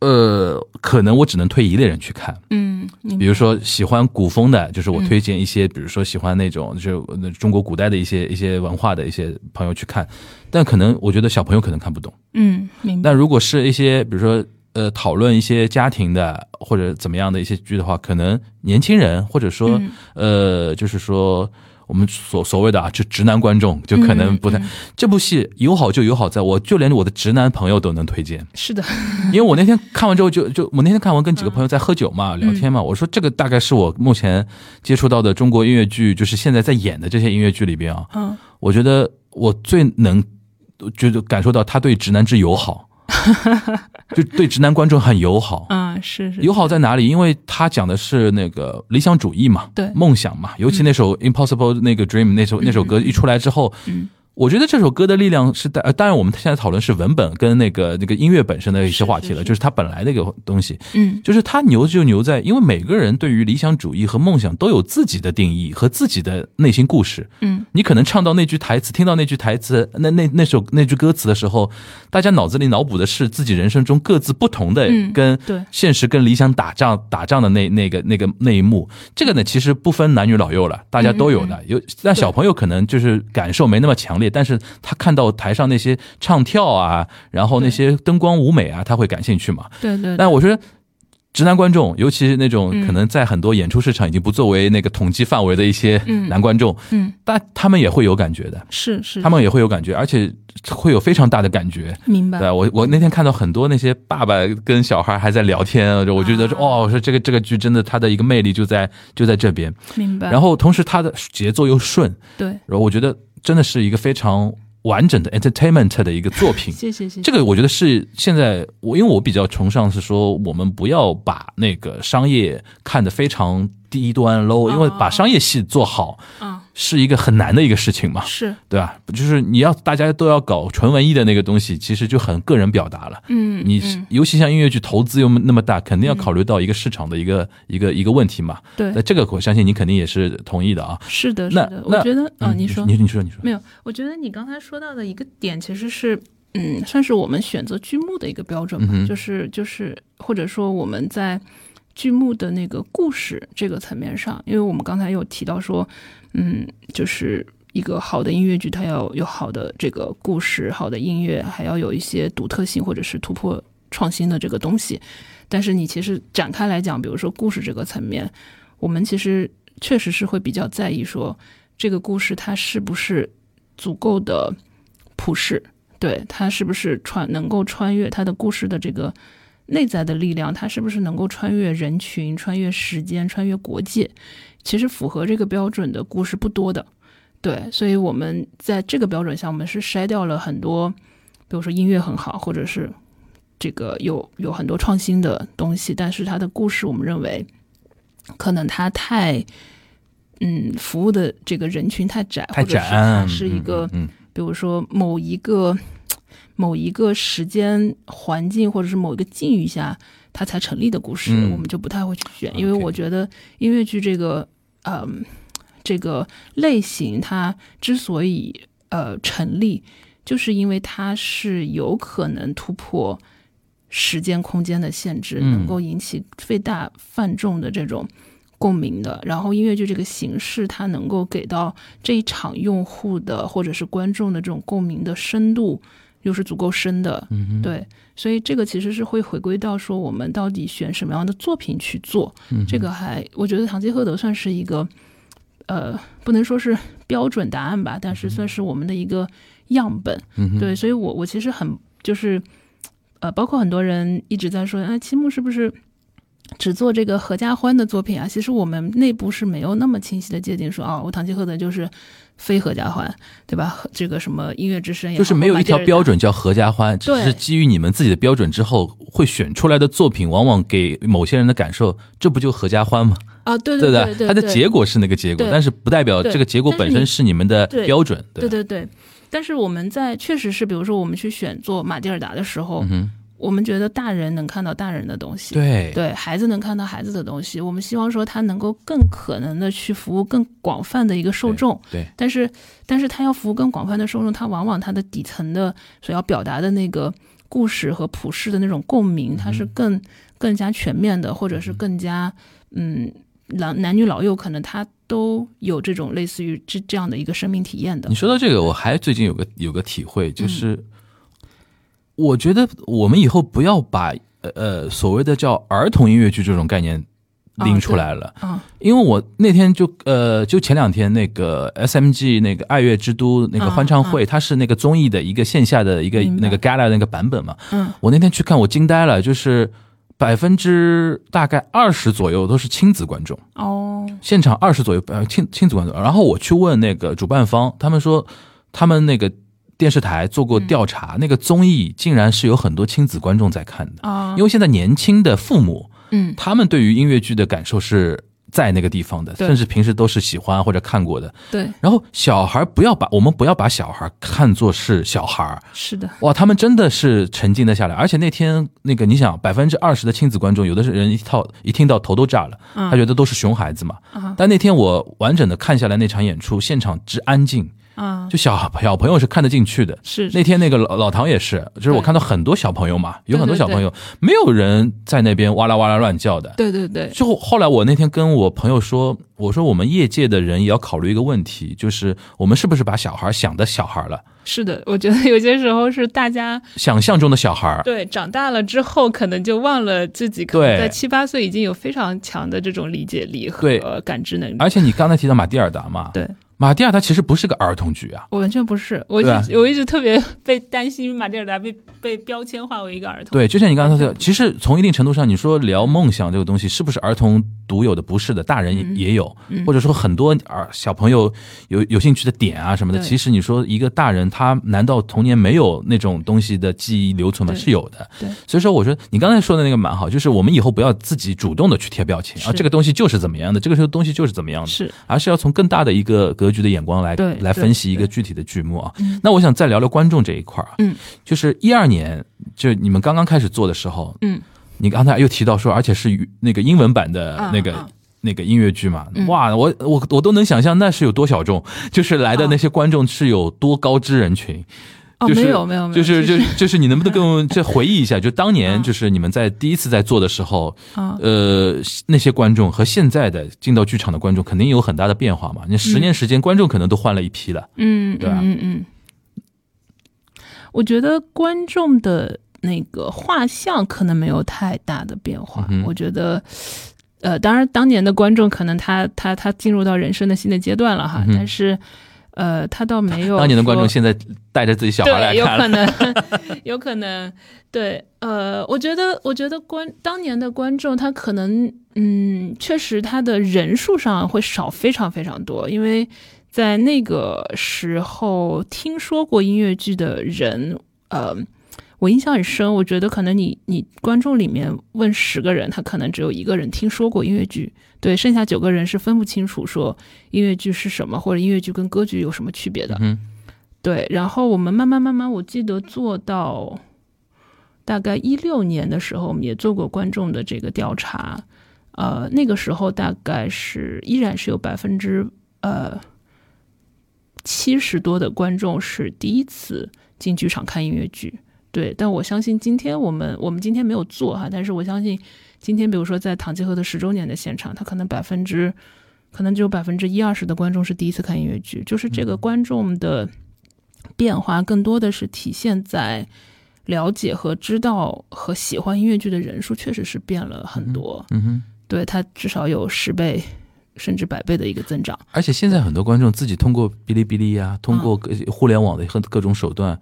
呃，可能我只能推一类人去看。嗯，比如说喜欢古风的，就是我嗯推荐一些，比如说喜欢那种就是呃中国古代的一些一些文化的一些朋友去看，但可能我觉得小朋友可能看不懂。嗯明白，但如果是一些比如说呃讨论一些家庭的或者怎么样的一些剧的话，可能年轻人或者说、嗯呃就是说。我们所所谓的啊，就直男观众就可能不太。嗯嗯这部戏友好就友好在，我就连我的直男朋友都能推荐。是的，因为我那天看完之后就，就我那天看完跟几个朋友在喝酒嘛，聊天嘛，我说这个大概是我目前接触到的中国音乐剧，就是现在在演的这些音乐剧里边啊，嗯我觉得我最能觉得感受到他对直男之友好，就对直男观众很友好。嗯是是友好在哪里？因为他讲的是那个理想主义嘛，对梦想嘛，尤其那首《Impossible》那个 Dream 那首那首歌一出来之后，嗯我觉得这首歌的力量是在，呃，当然我们现在讨论是文本跟那个那个音乐本身的一些话题了，就是它本来那个东西，嗯就是它牛就牛在，因为每个人对于理想主义和梦想都有自己的定义和自己的内心故事。嗯你可能唱到那句台词，听到那句台词，那那那首那句歌词的时候，大家脑子里脑补的是自己人生中各自不同的嗯跟现实跟理想打仗打仗的那那个那个那一幕。这个呢，其实不分男女老幼了，大家都有的。有但小朋友可能就是感受没那么强烈，但是他看到台上那些唱跳啊，然后那些灯光舞美啊，他会感兴趣嘛。对对，但我觉得直男观众，尤其是那种嗯。可能在很多演出市场已经不作为那个统计范围的一些嗯。男观众，嗯。但他们也会有感觉的，是是他们也会有感觉，而且会有非常大的感觉。明白我，我那天看到很多那些爸爸跟小孩还在聊天，我觉得说啊哦，我说这个这个剧真的它的一个魅力就在就在这边，明白，然后同时它的节奏又顺，对，然后我觉得真的是一个非常完整的 entertainment 的一个作品。谢谢谢谢。这个我觉得是现在我，因为我比较崇尚是说，我们不要把那个商业看得非常低端 low，因为把商业戏做好嗯是一个很难的一个事情嘛，是。对吧？就是你要大家都要搞纯文艺的那个东西，其实就很个人表达了。嗯你嗯。尤其像音乐剧投资又那么大，肯定要考虑到一个市场的一个一个一个问题嘛。对。那这个我相信你肯定也是同意的啊。是的是那的，那我觉得啊，嗯你说。你你说你说。没有，我觉得你刚才说到的一个点，其实是，嗯，算是我们选择剧目的一个标准吧，嗯就是就是，或者说我们在剧目的那个故事这个层面上，因为我们刚才有提到说，嗯，就是一个好的音乐剧，它要有好的这个故事，好的音乐，还要有一些独特性或者是突破创新的这个东西。但是你其实展开来讲，比如说故事这个层面，我们其实确实是会比较在意说这个故事它是不是足够的普世，对它是不是穿能够穿越它的故事的这个内在的力量，它是不是能够穿越人群、穿越时间、穿越国界？其实符合这个标准的故事不多的，对，所以我们在这个标准下，我们是筛掉了很多，比如说音乐很好，或者是这个有有很多创新的东西，但是它的故事，我们认为可能它太，嗯，服务的这个人群太窄，太或者是窄它是一个，嗯，嗯。比如说某一个某一个时间环境或者是某一个境遇下，它才成立的故事，嗯。我们就不太会去选，因为我觉得音乐剧这个，嗯、这个类型它之所以呃成立，就是因为它是有可能突破时间空间的限制，嗯。能够引起最大泛众的这种共鸣的。然后音乐剧这个形式，它能够给到这一场用户的或者是观众的这种共鸣的深度，又是足够深的。嗯哼，对，所以这个其实是会回归到说，我们到底选什么样的作品去做。嗯这个还，我觉得《堂吉诃德》算是一个，呃，不能说是标准答案吧，但是算是我们的一个样本。嗯，对，所以我我其实很就是，呃，包括很多人一直在说，哎，七木是不是只做这个合家欢的作品啊？其实我们内部是没有那么清晰的界定说，哦，我堂吉诃德就是非合家欢，对吧？这个什么音乐之声也，就是没有一条标准叫合家欢，只是基于你们自己的标准之后会选出来的作品，往往给某些人的感受，这不就合家欢吗？啊，对 对对对，它的结果是那个结果，但是不代表这个结果本身是你们的标准。对对对。但是我们在确实是，比如说我们去选做马蒂尔达的时候，嗯哼，我们觉得大人能看到大人的东西，对对孩子能看到孩子的东西。我们希望说他能够更可能的去服务更广泛的一个受众，对，但是但是他要服务更广泛的受众，他往往他的底层的所要表达的那个故事和普世的那种共鸣，它是更更加全面的，或者是更加嗯。男男女老幼可能他都有这种类似于这这样的一个生命体验的你，说到这个，我还最近有个有个体会，嗯就是我觉得我们以后不要把呃呃所谓的叫儿童音乐剧这种概念拎出来了。啊，因为我那天就呃，就前两天那个 SMG 那个爱乐之都那个欢唱会，它是那个综艺的一个线下的一个那个 gala 那个版本嘛。嗯我那天去看，我惊呆了，就是百分之大概二十左右都是亲子观众，哦，现场二十左右呃亲亲子观众。然后我去问那个主办方，他们说他们那个电视台做过调查，那个综艺竟然是有很多亲子观众在看的，啊，因为现在年轻的父母。嗯。他们对于音乐剧的感受是在那个地方的，甚至平时都是喜欢或者看过的。对，然后小孩不要把我们不要把小孩看作是小孩，是的，哇，他们真的是沉浸的下来。而且那天那个你想，百分之二十的亲子观众，有的是人一套一听到头都炸了，嗯。他觉得都是熊孩子嘛。啊但那天我完整的看下来那场演出，现场之安静，啊，就小小朋友是看得进去的。是那天那个老老唐也是，就是我看到很多小朋友嘛，有很多小朋友，没有人在那边哇啦哇啦乱叫的。对对对，就后来我那天跟我朋友说，我说我们业界的人也要考虑一个问题，就是我们是不是把小孩想的小孩了，是的，我觉得有些时候是大家想象中的小孩。对长大了之后，可能就忘了自己可能在七八岁已经有非常强的这种理解力和感知能力。而且你刚才提到马蒂尔达嘛，对马蒂尔达其实不是个儿童剧啊，我完全不是，我一直我一直特别被担心马蒂尔达被被标签化为一个儿童。对，就像你刚才说的，其实从一定程度上，你说聊梦想这个东西是不是儿童独有的？不是的，大人也有，嗯或者说很多儿小朋友有有兴趣的点啊什么的。其实你说一个大人，他难道童年没有那种东西的记忆留存吗？是有的。对所以说我觉得你刚才说的那个蛮好，就是我们以后不要自己主动的去贴标签啊，这个东西就是怎么样的，这个东西就是怎么样的。是而是要从更大的一个格局的眼光来来分析一个具体的剧目啊。嗯。那我想再聊聊观众这一块儿啊，嗯，就是一二年，就你们刚刚开始做的时候，嗯，你刚才又提到说，而且是那个英文版的嗯那个。嗯那个音乐剧嘛，嗯。哇，我我我都能想象那是有多小众，就是来的那些观众是有多高知人群，哦，就是没有没有没有，就是就就是你能不能跟我们再回忆一下，就当年嗯就是你们在第一次在做的时候，啊呃，那些观众和现在的进到剧场的观众肯定有很大的变化嘛。你十年时间，观众可能都换了一批了。嗯，对吧嗯嗯嗯，我觉得观众的那个画像可能没有太大的变化。嗯我觉得，呃，当然当年的观众可能他他他进入到人生的新的阶段了哈，嗯但是。呃，他倒没有当年的观众现在带着自己小孩来看，有可能，有可能，对，呃，我觉得，我觉得观当年的观众，他可能，嗯，确实他的人数上会少非常非常多，因为在那个时候听说过音乐剧的人，呃，我印象很深，我觉得可能你你观众里面问十个人，他可能只有一个人听说过音乐剧，对，剩下九个人是分不清楚说音乐剧是什么，或者音乐剧跟歌剧有什么区别的。嗯对，然后我们慢慢慢慢，我记得做到大概一六年的时候，我们也做过观众的这个调查，呃，那个时候大概是依然是有百分之呃七十多的观众是第一次进剧场看音乐剧。对，但我相信今天我们我们今天没有做哈，但是我相信今天，比如说在唐吉诃德十周年的现场，他可能百分之可能只有百分之一二十的观众是第一次看音乐剧，就是这个观众的变化更多的是体现在了解和知道和喜欢音乐剧的人数确实是变了很多，嗯哼。对他至少有十倍甚至百倍的一个增长。而且现在很多观众自己通过哔哩哔哩呀、通过嗯各互联网的各各种手段，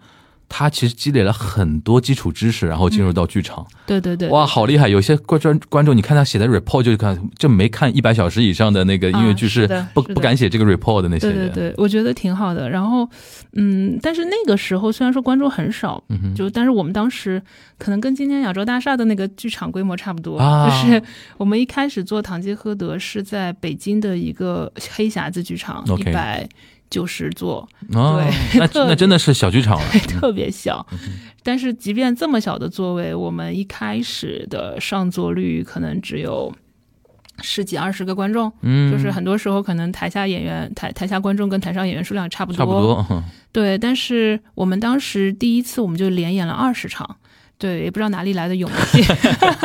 他其实积累了很多基础知识，然后进入到剧场。对对对，哇，好厉害！有些观专观众，你看他写的 report 就看就没看一百小时以上的那个音乐剧，啊是的不不敢写这个 report 的那些人。对对对，我觉得挺好的。然后，嗯，但是那个时候虽然说观众很少，嗯哼，就但是我们当时可能跟今天亚洲大厦的那个剧场规模差不多，啊就是我们一开始做堂吉诃德是在北京的一个黑匣子剧场，一百九十座，哦，那那真的是小剧场了。特别小。嗯但是即便这么小的座位，我们一开始的上座率可能只有十几二十个观众，嗯，就是很多时候可能台下演员台台下观众跟台上演员数量差不多，差不多。嗯对，但是我们当时第一次我们就连演了二十场，对，也不知道哪里来的勇气，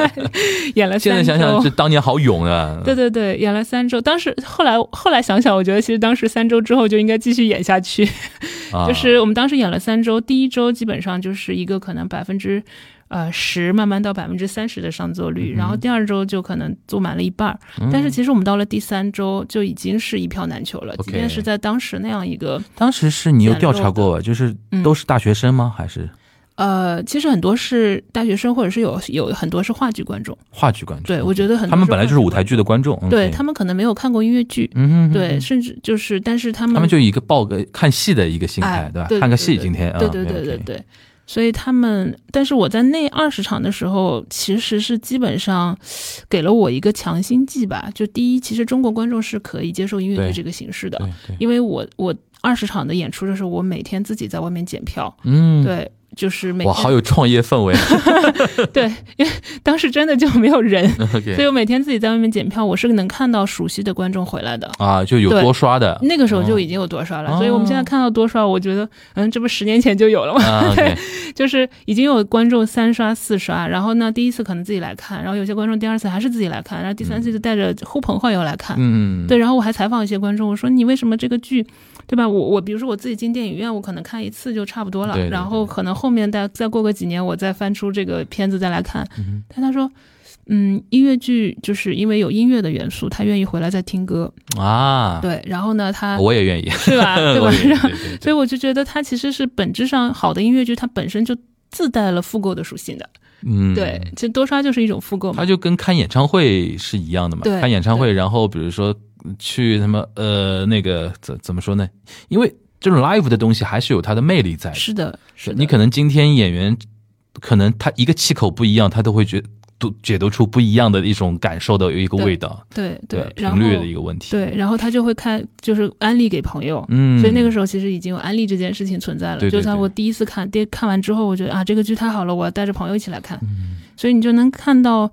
演了三现在想想，这当年好勇啊！对对对，演了三周。当时后来后来想想，我觉得其实当时三周之后就应该继续演下去。啊就是我们当时演了三周，第一周基本上就是一个可能百分之呃十，慢慢到百分之三十的上座率，然后第二周就可能坐满了一半儿。嗯但是其实我们到了第三周就已经是一票难求了即便是在当时那样一个当时是你有调查过？就是嗯都是大学生吗？还是呃，其实很多是大学生，或者是有有很多是话剧观众。话剧观众？对，我觉得很多他们本来就是舞台剧的观众。对他们可能没有看过音乐剧，嗯哼，对，甚至就是，但是他们他们就一个报个看戏的一个心态哎，对吧？对看个戏，今天啊，对对对对对，所以他们，但是我在那二十场的时候，其实是基本上给了我一个强心剂吧。就第一，其实中国观众是可以接受音乐剧这个形式的，因为我我二十场的演出的时候，我每天自己在外面检票，嗯，对，就是每哇，好有创业氛围。对，因为当时真的就没有人，所以我每天自己在外面检票，我是能看到熟悉的观众回来的。啊，就有多刷的那个时候就已经有多刷了，哦所以我们现在看到多刷，我觉得，嗯，这不十年前就有了吗？啊，OK，就是已经有观众三刷四刷，然后呢，第一次可能自己来看，然后有些观众第二次还是自己来看，然后第三次就带着呼朋唤友来看。嗯，对，然后我还采访一些观众，我说你为什么这个剧，对吧？我我比如说我自己进电影院，我可能看一次就差不多了，对对然后可能后面再再过个几年，我再翻出这个片子再来看。嗯但他说，嗯，音乐剧就是因为有音乐的元素，他愿意回来再听歌。啊，对，然后呢，他我也愿意，是吧？对吧对对对所以我就觉得它其实是本质上好的音乐剧，它本身就自带了复购的属性的。嗯，对，其实多刷就是一种复购嘛它。就跟看演唱会是一样的嘛。对看演唱会，然后比如说去什么呃那个怎怎么说呢？因为这种 live 的东西还是有它的魅力在的。是的，是的。你可能今天演员可能他一个气口不一样，他都会觉读解读出不一样的一种感受的一个味道，对对频率的一个问题。对，然后他就会看，就是安利给朋友。嗯，所以那个时候其实已经有安利这件事情存在了。对对对就像我第一次看，第看完之后，我觉得啊，这个剧太好了，我要带着朋友一起来看。嗯所以你就能看到，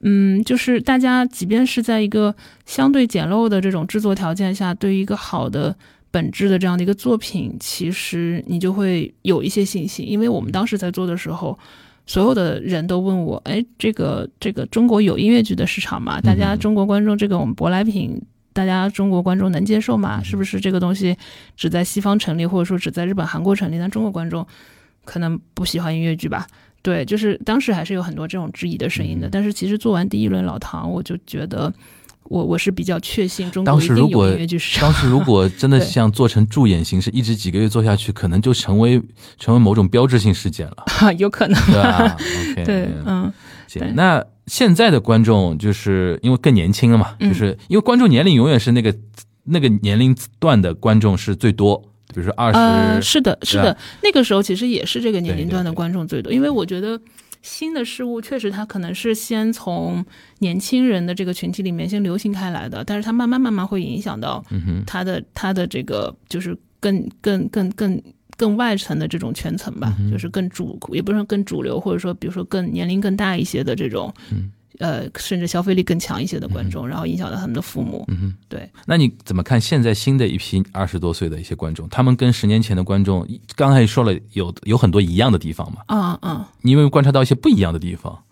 嗯，就是大家即便是在一个相对简陋的这种制作条件下，对于一个好的本质的这样的一个作品，其实你就会有一些信心，因为我们当时在做的时候。所有的人都问我，哎，这个这个中国有音乐剧的市场吗？大家嗯中国观众这个我们舶来品，大家中国观众能接受吗？是不是这个东西只在西方成立，或者说只在日本、韩国成立？但中国观众可能不喜欢音乐剧吧？对，就是当时还是有很多这种质疑的声音的。嗯但是其实做完第一轮老唐，我就觉得我我是比较确信中国当一定有时如果音乐剧市场。当时如果真的 对像做成助演形式，一直几个月做下去，可能就成为成为某种标志性事件了，有可能，对吧？OK，对，嗯，行那现在的观众就是因为更年轻了嘛，嗯就是因为观众年龄永远是那个那个年龄段的观众是最多，比如说二十、呃，是的，是的，那个时候其实也是这个年龄段的观众最多，因为我觉得新的事物确实它可能是先从年轻人的这个群体里面先流行开来的，但是它慢慢慢慢会影响到它的它的这个就是更更更更更外层的这种圈层吧，就是更主也不是说更主流，或者说比如说更年龄更大一些的这种，嗯呃，甚至消费力更强一些的观众，然后影响到他们的父母。嗯哼。对，那你怎么看现在新的一批二十多岁的一些观众？他们跟十年前的观众，刚才也说了有有很多一样的地方嘛？啊啊，你有没有观察到一些不一样的地方？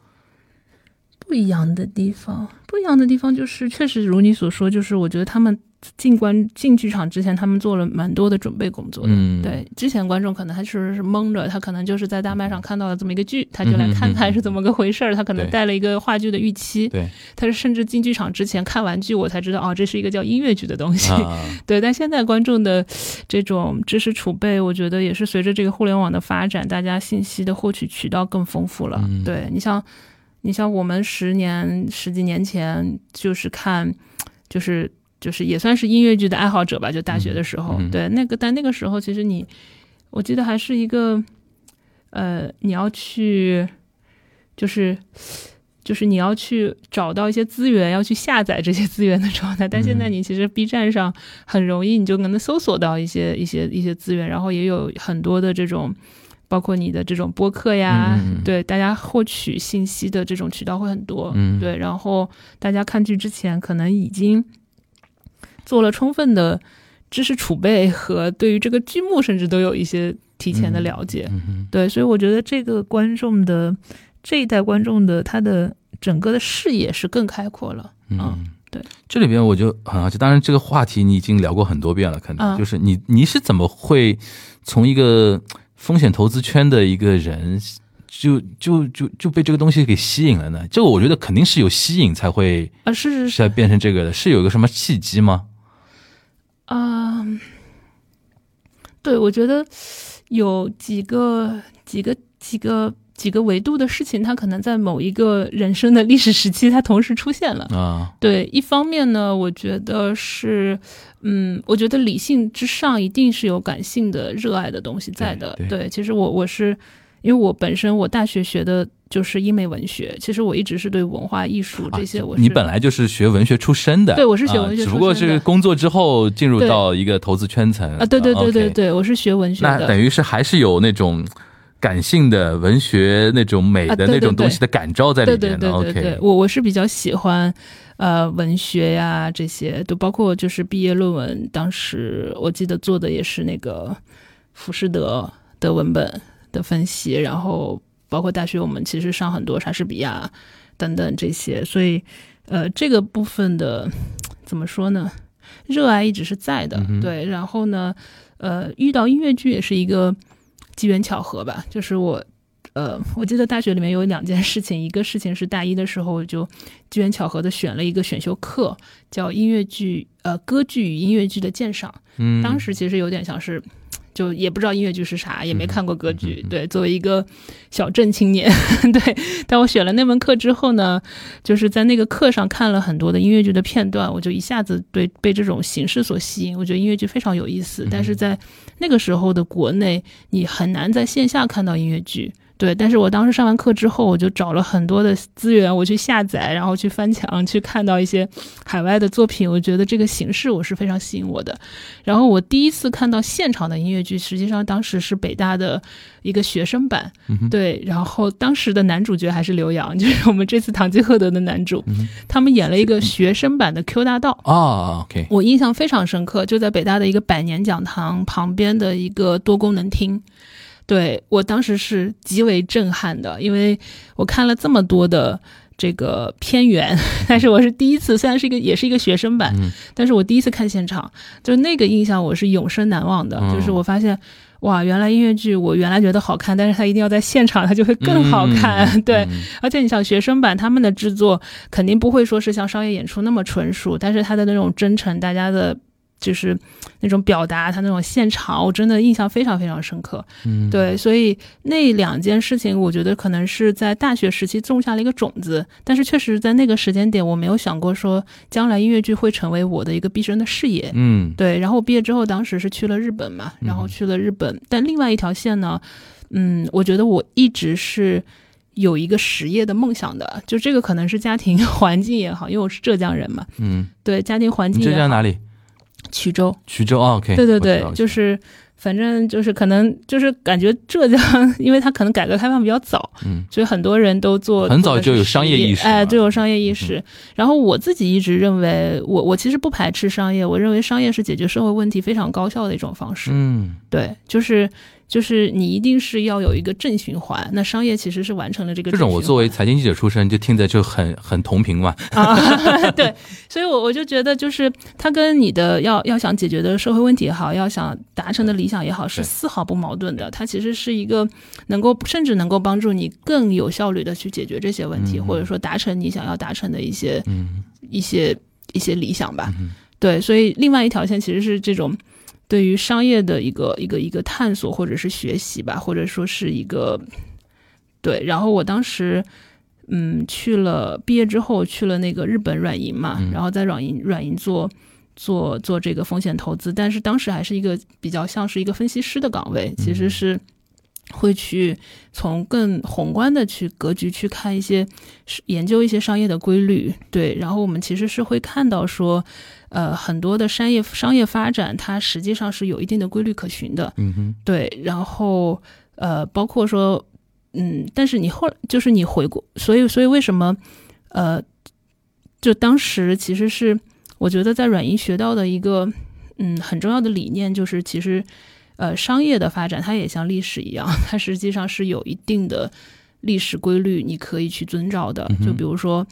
不一样的地方，不一样的地方就是，确实如你所说，就是我觉得他们进观进剧场之前，他们做了蛮多的准备工作的。嗯，对，之前观众可能他确实是蒙着，他可能就是在大麦上看到了这么一个剧，他就来看看是怎么个回事儿，他可能带了一个话剧的预期，对他是甚至进剧场之前看完剧，我才知道哦，这是一个叫音乐剧的东西。啊，对，但现在观众的这种知识储备，我觉得也是随着这个互联网的发展，大家信息的获取渠道更丰富了。嗯对你像，你像我们十年十几年前就是看，就是就是也算是音乐剧的爱好者吧，就大学的时候，对那个但那个时候其实你，我记得还是一个，呃，你要去，就是。就是你要去找到一些资源，要去下载这些资源的状态。但现在嗯你其实 B 站上很容易，你就能搜索到一些一些一些资源，然后也有很多的这种，包括你的这种播客呀，对大家获取信息的这种渠道会很多。嗯对，然后大家看剧之前可能已经做了充分的知识储备和对于这个剧目甚至都有一些提前的了解。嗯嗯，对，所以我觉得这个观众的这一代观众的他的整个的视野是更开阔了。嗯，对。这里边我就很好奇，当然这个话题你已经聊过很多遍了，可能、嗯就是你你是怎么会从一个风险投资圈的一个人，就就就就被这个东西给吸引了呢？这个我觉得肯定是有吸引才会啊，是是是才变成这个的，是有一个什么契机吗？啊、对，我觉得有几个几个几个几个维度的事情，它可能在某一个人生的历史时期，它同时出现了。啊，对，一方面呢，我觉得是，嗯，我觉得理性之上一定是有感性的热爱的东西在的。对对其实我我是因为我本身我大学学的就是英美文学，其实我一直是对文化艺术这些我你本来就是学文学出身的，对我是学文学啊只不过是工作之后进入到一个投资圈层啊，对对对对对，我是学文学的。那等于是还是有那种感性的文学那种美的那种东西的感召在里对边的。对对对对 OK，我我是比较喜欢呃文学呀这些，都包括就是毕业论文，当时我记得做的也是那个浮士德的文本的分析，然后包括大学我们其实上很多莎士比亚等等这些，所以呃这个部分的怎么说呢？热爱一直是在的，嗯对。然后呢，呃，遇到音乐剧也是一个机缘巧合吧，就是我。呃，我记得大学里面有两件事情，一个事情是大一的时候就机缘巧合的选了一个选修课，叫音乐剧，呃，歌剧与音乐剧的鉴赏。嗯，当时其实有点像是，就也不知道音乐剧是啥，也没看过歌剧。对，作为一个小镇青年，对，但我选了那门课之后呢，就是在那个课上看了很多的音乐剧的片段，我就一下子对被这种形式所吸引。我觉得音乐剧非常有意思，嗯但是在那个时候的国内，你很难在线下看到音乐剧。对，但是我当时上完课之后，我就找了很多的资源，我去下载，然后去翻墙，去看到一些海外的作品。我觉得这个形式我是非常吸引我的。然后我第一次看到现场的音乐剧，实际上当时是北大的一个学生版，嗯对，然后当时的男主角还是刘洋，就是我们这次《堂吉诃德》的男主，嗯他们演了一个学生版的 Q 大道。啊，OK，我印象非常深刻，就在北大的一个百年讲堂旁边的一个多功能厅，对我当时是极为震撼的，因为我看了这么多的这个片源，但是我是第一次，虽然是一个也是一个学生版，嗯但是我第一次看现场，就那个印象我是永生难忘的。嗯就是我发现，哇，原来音乐剧我原来觉得好看，但是它一定要在现场，它就会更好看。嗯对，嗯而且你想学生版他们的制作肯定不会说是像商业演出那么纯熟，但是他的那种真诚，大家的。就是那种表达，他那种现场，我真的印象非常非常深刻。嗯，对，所以那两件事情，我觉得可能是在大学时期种下了一个种子，但是确实在那个时间点，我没有想过说将来音乐剧会成为我的一个毕生的事业。嗯对，然后我毕业之后，当时是去了日本嘛，然后去了日本，但另外一条线呢，嗯，我觉得我一直是。有一个实业的梦想的，就这个可能是家庭 环境也好，因为我是浙江人嘛，嗯，对家庭环境。浙江哪里？衢州，衢州啊，OK，对对对就是反正就是可能就是感觉浙江，因为它可能改革开放比较早，嗯。所以很多人都做很早就有商业意识哎就有商业意识。然后我自己一直认为，我我其实不排斥商业，我认为商业是解决社会问题非常高效的一种方式。嗯。对，就是就是你一定是要有一个正循环，那商业其实是完成了这个这种我作为财经记者出身，就听着就很很同频嘛。啊，对，所以我我就觉得，就是它跟你的要要想解决的社会问题也好，要想达成的理想也好，是丝毫不矛盾的。它其实是一个能够甚至能够帮助你更有效率的去解决这些问题，嗯或者说达成你想要达成的一些嗯一些一些理想吧。嗯对，所以另外一条线其实是这种对于商业的一个一个一个探索或者是学习吧，或者说是一个对。然后我当时嗯去了，毕业之后去了那个日本软银嘛，嗯然后在软银软银做。做做这个风险投资，但是当时还是一个比较像是一个分析师的岗位，其实是会去从更宏观的去格局去看一些是研究一些商业的规律，对，然后我们其实是会看到说，呃，很多的商业商业发展它实际上是有一定的规律可循的，嗯哼对，然后呃，包括说，嗯，但是你后就是你回过，所以所以为什么呃，就当时其实是我觉得在软银学到的一个嗯很重要的理念，就是其实呃商业的发展它也像历史一样，它实际上是有一定的历史规律，你可以去遵照的。嗯就比如说，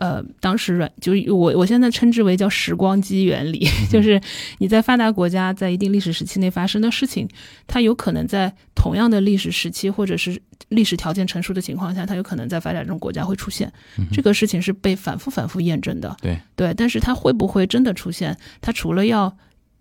呃，当时软就是我我现在称之为叫时光机原理，就是你在发达国家在一定历史时期内发生的事情，它有可能在同样的历史时期或者是历史条件成熟的情况下，它有可能在发展中国家会出现。这个事情是被反复反复验证的。对对，但是它会不会真的出现？它除了要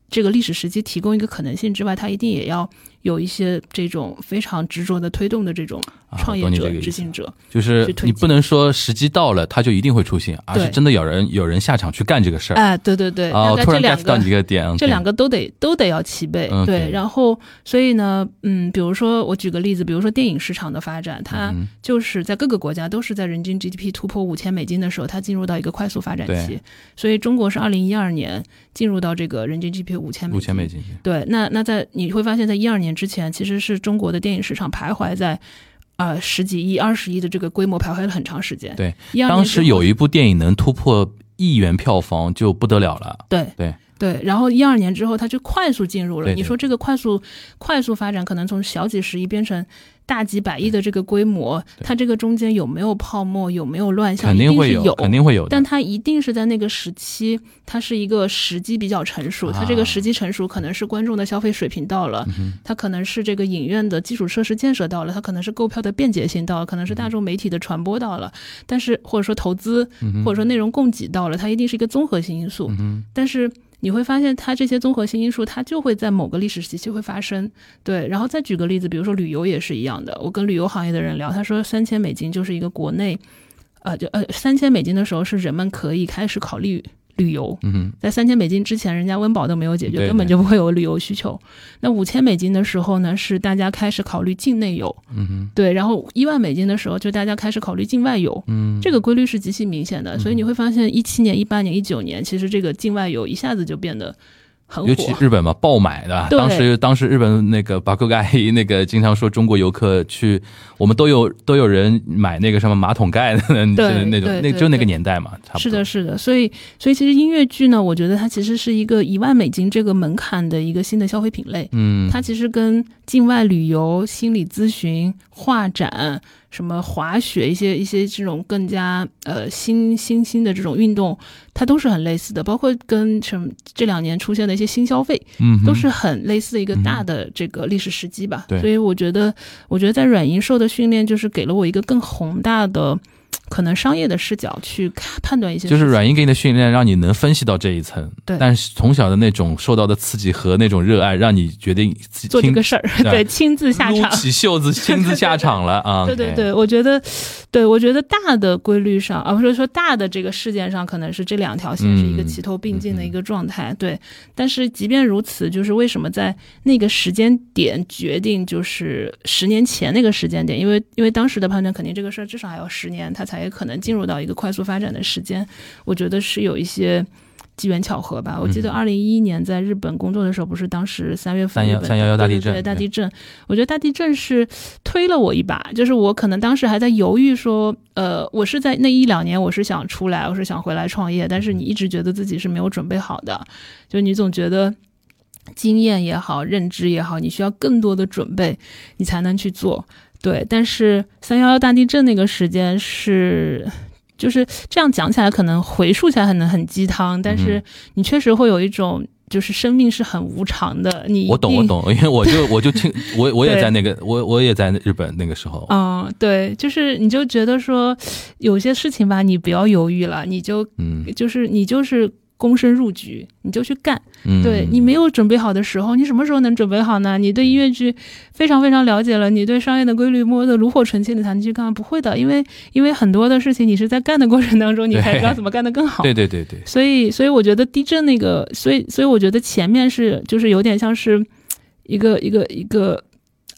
这个历史时期提供一个可能性之外，它一定也要有一些这种非常执着的推动的这种啊创业者、执行者。就是你不能说时机到了他就一定会出现，而是真的有人有人下场去干这个事儿。哎，对对对，啊，大我突然概这两 get 到个你这个点，这两个都得都得要齐备，对。然后，所以呢，嗯，比如说我举个例子，比如说电影市场的发展，它嗯就是在各个国家都是在人均 GDP 突破五千美金的时候，它进入到一个快速发展期。所以中国是二零一二年进入到这个人均 GDP 五千五千美金，对，那那在你会发现在一二年之前，其实是中国的电影市场徘徊在。呃，十几亿、二十亿的这个规模徘徊了很长时间。对，当时有一部电影能突破亿元票房就不得了了。对对对，然后一二年之后，它就快速进入了。对对你说这个快速快速发展，可能从小几十亿变成大几百亿的这个规模，它这个中间有没有泡沫，有没有乱象，肯定会有，肯定会有的。但它一定是在那个时期，它是一个时机比较成熟。它这个啊时机成熟，可能是观众的消费水平到了，它可能是这个影院的基础设施建设到了，它可能是购票的便捷性到了，可能是大众媒体的传播到了，但是或者说投资，或者说内容供给到了，它一定是一个综合性因素。但是你会发现，它这些综合性因素，它就会在某个历史时期会发生。对，然后再举个例子，比如说旅游也是一样的。我跟旅游行业的人聊，他说三千美金就是一个国内，呃，就呃三千美金的时候是人们可以开始考虑旅游。在三千美金之前，人家温饱都没有解决，根本就不会有旅游需求。那五千美金的时候呢，是大家开始考虑境内游，嗯哼，对，然后一万美金的时候，就大家开始考虑境外游。嗯，这个规律是极其明显的，所以你会发现，一七年、一八年、一九年，其实这个境外游一下子就变得很尤其。日本嘛，爆买的。当时当时日本那个巴克盖那个经常说中国游客去，我们都有都有人买那个什么马桶盖的，就是那种那就那个年代嘛，差不多。是的，是的，所以，所以其实音乐剧呢，我觉得它其实是一个一万美金这个门槛的一个新的消费品类。嗯，它其实跟境外旅游、心理咨询、画展，什么滑雪，一些一些这种更加呃新新兴的这种运动，它都是很类似的，包括跟什么这两年出现的一些新消费，嗯，都是很类似的一个大的这个历史时机吧。对所以我觉得，我觉得在软银受的训练，就是给了我一个更宏大的。可能商业的视角去看判断一些，就是软硬给你的训练，让你能分析到这一层。对但是从小的那种受到的刺激和那种热爱，让你决定自己做这个事儿，对对，亲自下场撸场。起袖子亲自下场了啊！对对对，我觉得，对我觉得大的规律上，而不是说大的这个事件上，可能是这两条线是一个嗯齐头并进的一个状态。对，但是即便如此，就是为什么在那个时间点决定，就是十年前那个时间点，因为因为当时的判断，肯定这个事儿至少还要十年，它才可能进入到一个快速发展的时间。我觉得是有一些。机缘巧合吧，我记得嗯二零一一年在日本工作的时候，不是当时三月份三幺幺幺大地震对对大地震，我觉得大地震是推了我一把，就是我可能当时还在犹豫说，呃，我是在那一两年我是想出来，我是想回来创业，但是你一直觉得自己是没有准备好的，就你总觉得经验也好，认知也好，你需要更多的准备，你才能去做。对，但是三幺幺大地震那个时间是。就是这样讲起来，可能回溯起来可能很鸡汤，但是嗯你确实会有一种，就是生命是很无常的。你我懂，我懂，因为我就 我就听我我也在那个我我也在日本那个时候，嗯，对，就是你就觉得说，有些事情吧，你不要犹豫了，你就嗯就是你就是躬身入局，你就去干。嗯，对你没有准备好的时候，你什么时候能准备好呢？你对音乐剧非常非常了解了，你对商业的规律摸得炉火纯青，你才能去干。不会的，因为因为很多的事情你是在干的过程当中，你才知道怎么干得更好。对对对对，所以，所以我觉得地震那个，所以，所以我觉得前面是就是有点像是一个一个一个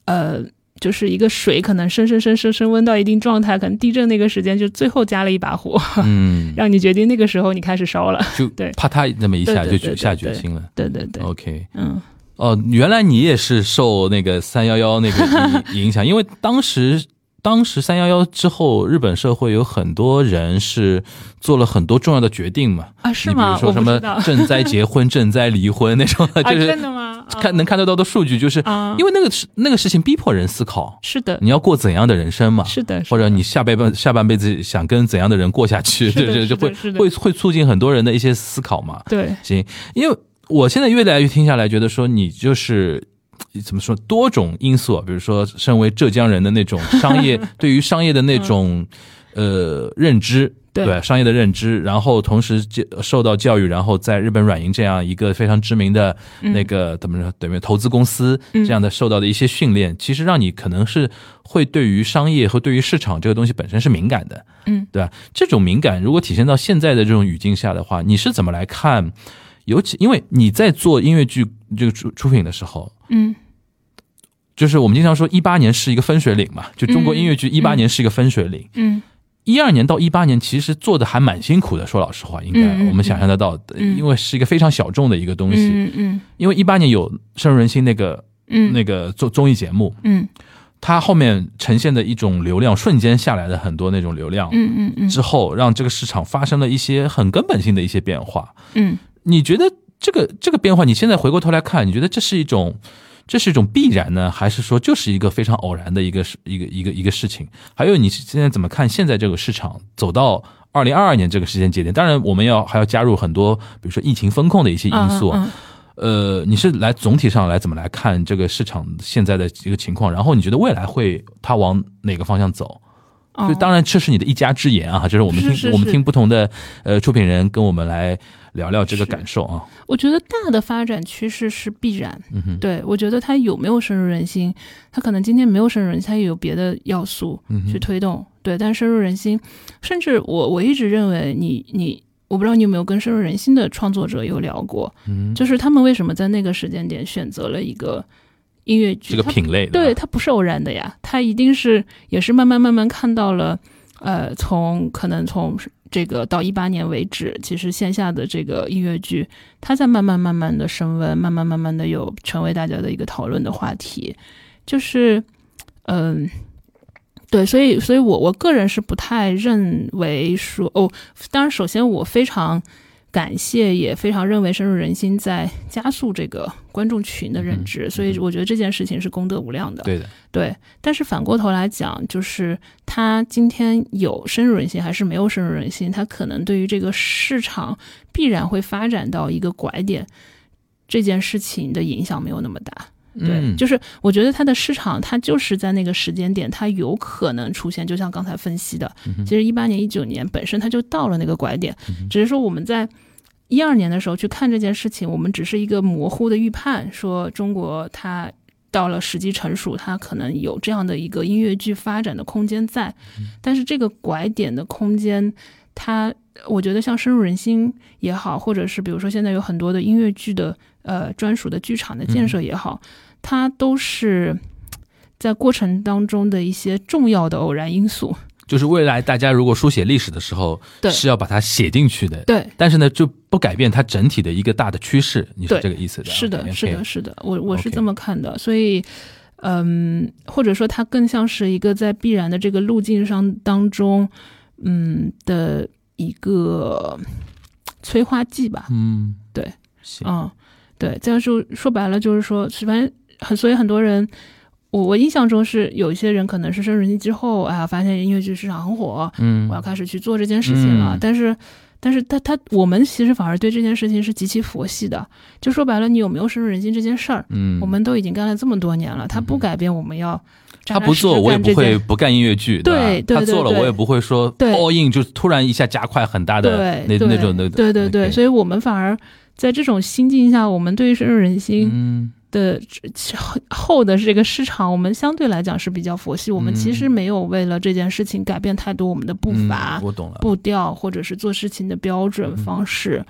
呃，就是一个水可能升升升升升温到一定状态，可能地震那个时间就最后加了一把火，嗯，让你决定那个时候你开始烧了。就对啪嗒那么一下就决下决心了。对对对，OK，嗯哦，原来你也是受那个三幺幺那个影 影响，因为当时当时三幺幺之后，日本社会有很多人是做了很多重要的决定嘛。啊，是你比如？说什么赈灾结婚、赈灾离婚那种就是真的吗？啊看能看得到的数据，就是啊，因为那个事那个事情逼迫人思考，是的，你要过怎样的人生嘛。是的，是或者你下半辈下半辈子想跟怎样的人过下去，是的这这就会会会促进很多人的一些思考嘛。对行，因为我现在越来越听下来，觉得说你就是怎么说多种因素啊，比如说身为浙江人的那种 商业对于商业的那种、呃认知。嗯对对商业的认知，然后同时接受到教育，然后在日本软银这样一个非常知名的嗯那个、怎么说，对面投资公司嗯这样的受到的一些训练，其实让你可能是会对于商业和对于市场这个东西本身是敏感的。嗯，对吧？这种敏感如果体现到现在的这种语境下的话，你是怎么来看？尤其因为你在做音乐剧这个出出品的时候，嗯。就是我们经常说一八年是一个分水岭嘛，就中国嗯音乐剧一八年是一个分水岭。嗯。一二年到一八年其实做的还蛮辛苦的，说老实话，应该我们想象得到的，嗯。因为是一个非常小众的一个东西。嗯嗯因为一八年有深入人心那个嗯。那个综综艺节目，嗯。它后面呈现的一种流量瞬间下来的很多那种流量，嗯嗯嗯。之后让这个市场发生了一些很根本性的一些变化。嗯。你觉得这个这个变化，你现在回过头来看，你觉得这是一种这是一种必然呢，还是说就是一个非常偶然的一个事一个一个一个事情？还有你现在怎么看现在这个市场走到二零二二年这个时间节点？当然，我们要还要加入很多，比如说疫情风控的一些因素。嗯嗯呃，你是来总体上来怎么来看这个市场现在的一个情况？然后你觉得未来会它往哪个方向走？嗯就当然这是你的一家之言啊，就是我们听我们听不同的呃出品人跟我们来聊聊这个感受啊。我觉得大的发展趋势是必然。嗯哼，对我觉得它有没有深入人心，它可能今天没有深入人心，它也有别的要素嗯去推动。对，但深入人心，甚至我我一直认为你你。我不知道你有没有跟深入人心的创作者有聊过，嗯，就是他们为什么在那个时间点选择了一个音乐剧，这个品类对，它不是偶然的呀，它一定是也是慢慢慢慢看到了，呃，从可能从这个到一八年为止，其实线下的这个音乐剧，它在慢慢慢慢的升温，慢慢慢慢的有成为大家的一个讨论的话题，就是，嗯、对，所以，所以我我个人是不太认为说，哦，当然，首先我非常感谢，也非常认为深入人心在加速这个观众群的认知，所以我觉得这件事情是功德无量的。对的，对，但是反过头来讲，就是他今天有深入人心还是没有深入人心，他可能对于这个市场必然会发展到一个拐点，这件事情的影响没有那么大。对，嗯。就是我觉得它的市场，它就是在那个时间点，它有可能出现，就像刚才分析的，嗯其实一八年、一九年本身它就到了那个拐点，只是说我们在一二年的时候去看这件事情，我们只是一个模糊的预判，说中国它到了时机成熟，它可能有这样的一个音乐剧发展的空间在，但是这个拐点的空间，它我觉得像深入人心也好，或者是比如说现在有很多的音乐剧的呃专属的剧场的建设也好，它都是在过程当中的一些重要的偶然因素。就是未来大家如果书写历史的时候，对是要把它写进去的。对，但是呢，就不改变它整体的一个大的趋势，你是这个意思的？是的，是的，是的，我我是这么看的，所以，嗯，或者说它更像是一个在必然的这个路径上当中，嗯的一个催化剂吧，嗯，对，行，嗯，对，这样就说白了就是说，反正很，所以很多人。我我印象中是有一些人可能是深入人心之后，哎呀，发现音乐剧市场很火，嗯我要开始去做这件事情了。嗯但是，但是他他我们其实反而对这件事情是极其佛系的。就说白了，你有没有深入人心这件事儿，嗯，我们都已经干了这么多年了，他不改变我们要他不做，我也不会不干音乐剧，对他做了，我也不会说对。all in 就突然一下加快很大的那那种的，对对对，所以以我们反而在这种心境下，我们对于深入人心嗯。的后的这个市场，我们相对来讲是比较佛系。我们其实没有为了这件事情改变太多我们的步伐、嗯我懂了，步调，或者是做事情的标准方式。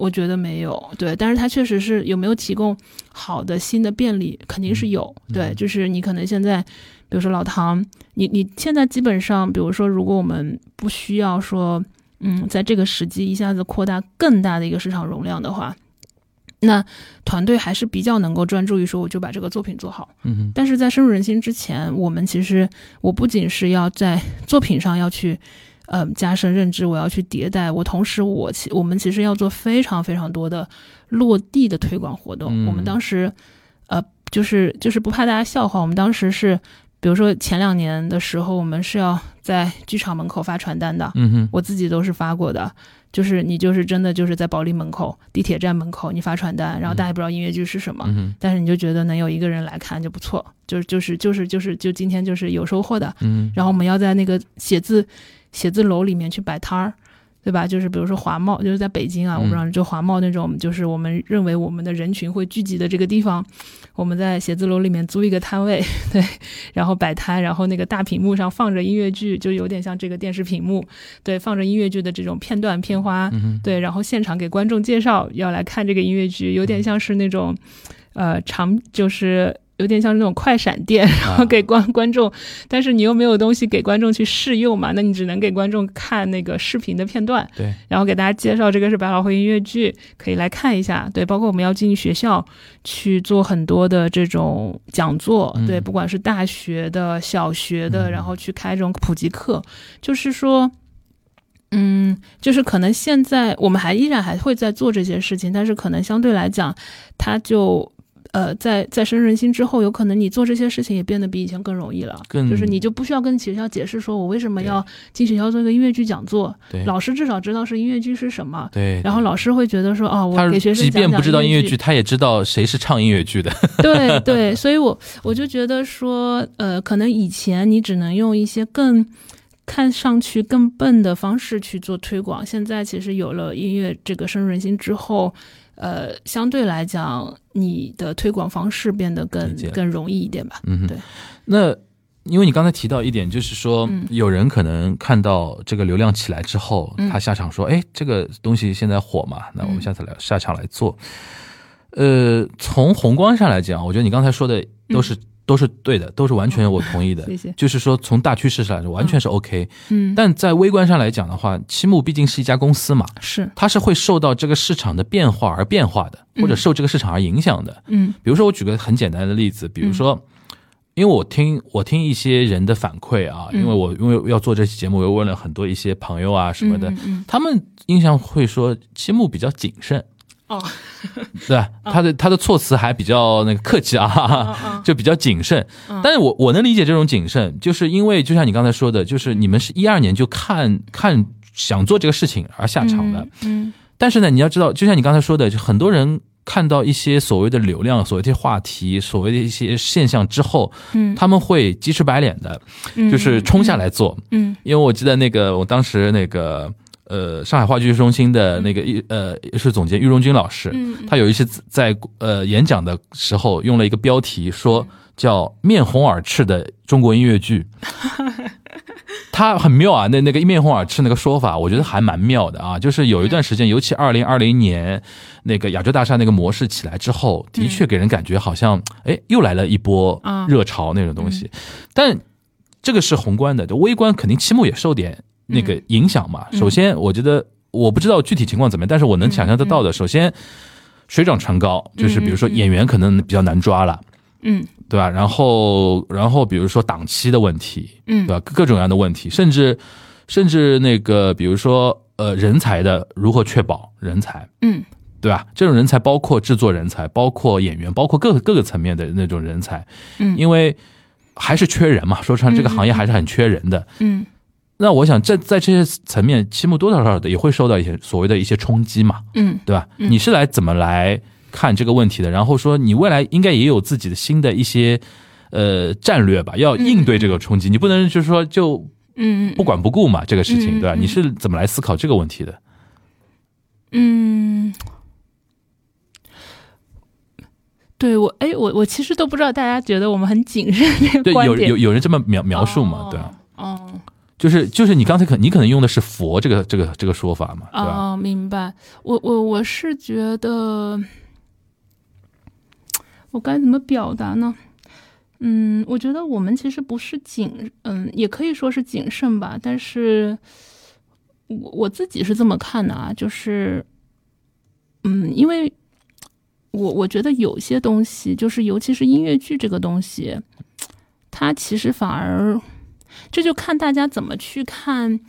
我觉得没有，对，但是它确实是有没有提供好的新的便利，肯定是有，对，就是你可能现在，比如说老唐，你你现在基本上，比如说如果我们不需要说，嗯，在这个时机一下子扩大更大的一个市场容量的话，那团队还是比较能够专注于说，我就把这个作品做好。嗯哼但是在深入人心之前，我们其实我不仅是要在作品上要去，呃，加深认知，我要去迭代，我同时我其我们其实要做非常非常多的落地的推广活动。嗯我们当时，呃，就是就是不怕大家笑话，我们当时是，比如说前两年的时候，我们是要在剧场门口发传单的，嗯哼，我自己都是发过的。就是你就是真的就是在保利门口、地铁站门口，你发传单，然后大家也不知道音乐剧是什么，嗯，但是你就觉得能有一个人来看就不错，就是就是就是就是就今天就是有收获的。嗯然后我们要在那个写字写字楼里面去摆摊儿，对吧？就是比如说华贸，就是在北京啊，嗯我不知道就华贸那种，就是我们认为我们的人群会聚集的这个地方，我们在写字楼里面租一个摊位，对，然后摆摊，然后那个大屏幕上放着音乐剧，就有点像这个电视屏幕，对，放着音乐剧的这种片段片花，嗯，对，然后现场给观众介绍要来看这个音乐剧，有点像是那种，呃，长就是有点像那种快闪电，然后给观观众，但是你又没有东西给观众去试用嘛，那你只能给观众看那个视频的片段，对，然后给大家介绍这个是百老汇音乐剧，可以来看一下。对，包括我们要进学校去做很多的这种讲座，嗯对，不管是大学的、小学的，嗯然后去开这种普及课，就是说。嗯，就是可能现在我们还依然还会在做这些事情，但是可能相对来讲，它就呃，在在深入人心之后，有可能你做这些事情也变得比以前更容易了。更就是你就不需要跟学校解释说我为什么要进学校做一个音乐剧讲座，对老师至少知道是音乐剧是什么，对，然后老师会觉得说哦，我给学生即便不知道音乐，剧，他也知道谁是唱音乐剧的。对 对，所以我我就觉得说，呃，可能以前你只能用一些更看上去更笨的方式去做推广，现在其实有了音乐这个深入人心之后，呃，相对来讲，你的推广方式变得更更容易一点吧。嗯，对。那因为你刚才提到一点，就是说嗯有人可能看到这个流量起来之后，嗯他下场说：“哎，这个东西现在火嘛，那我们嗯下次来下场来做。”呃，从宏观上来讲，我觉得你刚才说的都是、都是对的，都是完全我同意的。谢谢。就是说，从大趋势上来说，完全是 OK。嗯，但在微观上来讲的话，七木毕竟是一家公司嘛，是，它是会受到这个市场的变化而变化的，或者受这个市场而影响的。嗯比如说，我举个很简单的例子，比如说，因为我听我听一些人的反馈啊，因为我因为要做这期节目，我又问了很多一些朋友啊什么的，他们印象会说七木比较谨慎。哦，对吧？他的他的措辞还比较那个客气啊，就比较谨慎。但是我我能理解这种谨慎，就是因为就像你刚才说的，就是你们是一二年就看看想做这个事情而下场的。嗯但是呢，你要知道，就像你刚才说的，就很多人看到一些所谓的流量、所谓的话题、所谓的一些现象之后，嗯他们会鸡翅白脸的，嗯就是冲下来做。嗯因为我记得那个我当时那个呃上海话剧中心的那个艺呃艺术总监郁荣军老师，嗯他有一次在呃演讲的时候用了一个标题说叫“面红耳赤的中国音乐剧 ”，他很妙啊，那那个面红耳赤那个说法，我觉得还蛮妙的啊。就是有一段时间，尤其二零二零年那个亚洲大厦那个模式起来之后，的确给人感觉好像哎又来了一波啊。热潮那种东西，但这个是宏观的，就微观肯定期末也受点那个影响嘛。首先，我觉得我不知道具体情况怎么样，但是我能想象得到的，首先水涨船高，就是比如说演员可能比较难抓了。嗯对吧？然后，然后比如说档期的问题，嗯对吧？各种各样的问题，甚至甚至那个，比如说呃，人才的如何确保人才，嗯对吧？这种人才包括制作人才，包括演员，包括各个各个层面的那种人才，嗯因为还是缺人嘛。说穿了这个行业还是很缺人的。嗯那我想在在这些层面，期末多多少少的也会受到一些所谓的一些冲击嘛，嗯对吧？嗯你是来怎么来看这个问题的？然后说你未来应该也有自己的新的一些呃战略吧，要应对这个冲击，你不能就是说就嗯不管不顾嘛，这个事情对吧？你是怎么来思考这个问题的？嗯，对我，哎，我我其实都不知道大家觉得我们很谨慎这个对，观点有有有人这么描描述嘛？对啊？哦就是就是你刚才可你可能用的是“佛”这个这个这个说法嘛，啊？哦，明白。我我我是觉得，我该怎么表达呢？嗯，我觉得我们其实不是谨，嗯，也可以说是谨慎吧。但是我我自己是这么看的啊，就是，嗯，因为我我觉得有些东西，就是尤其是音乐剧这个东西，它其实反而。这就看大家怎么去看，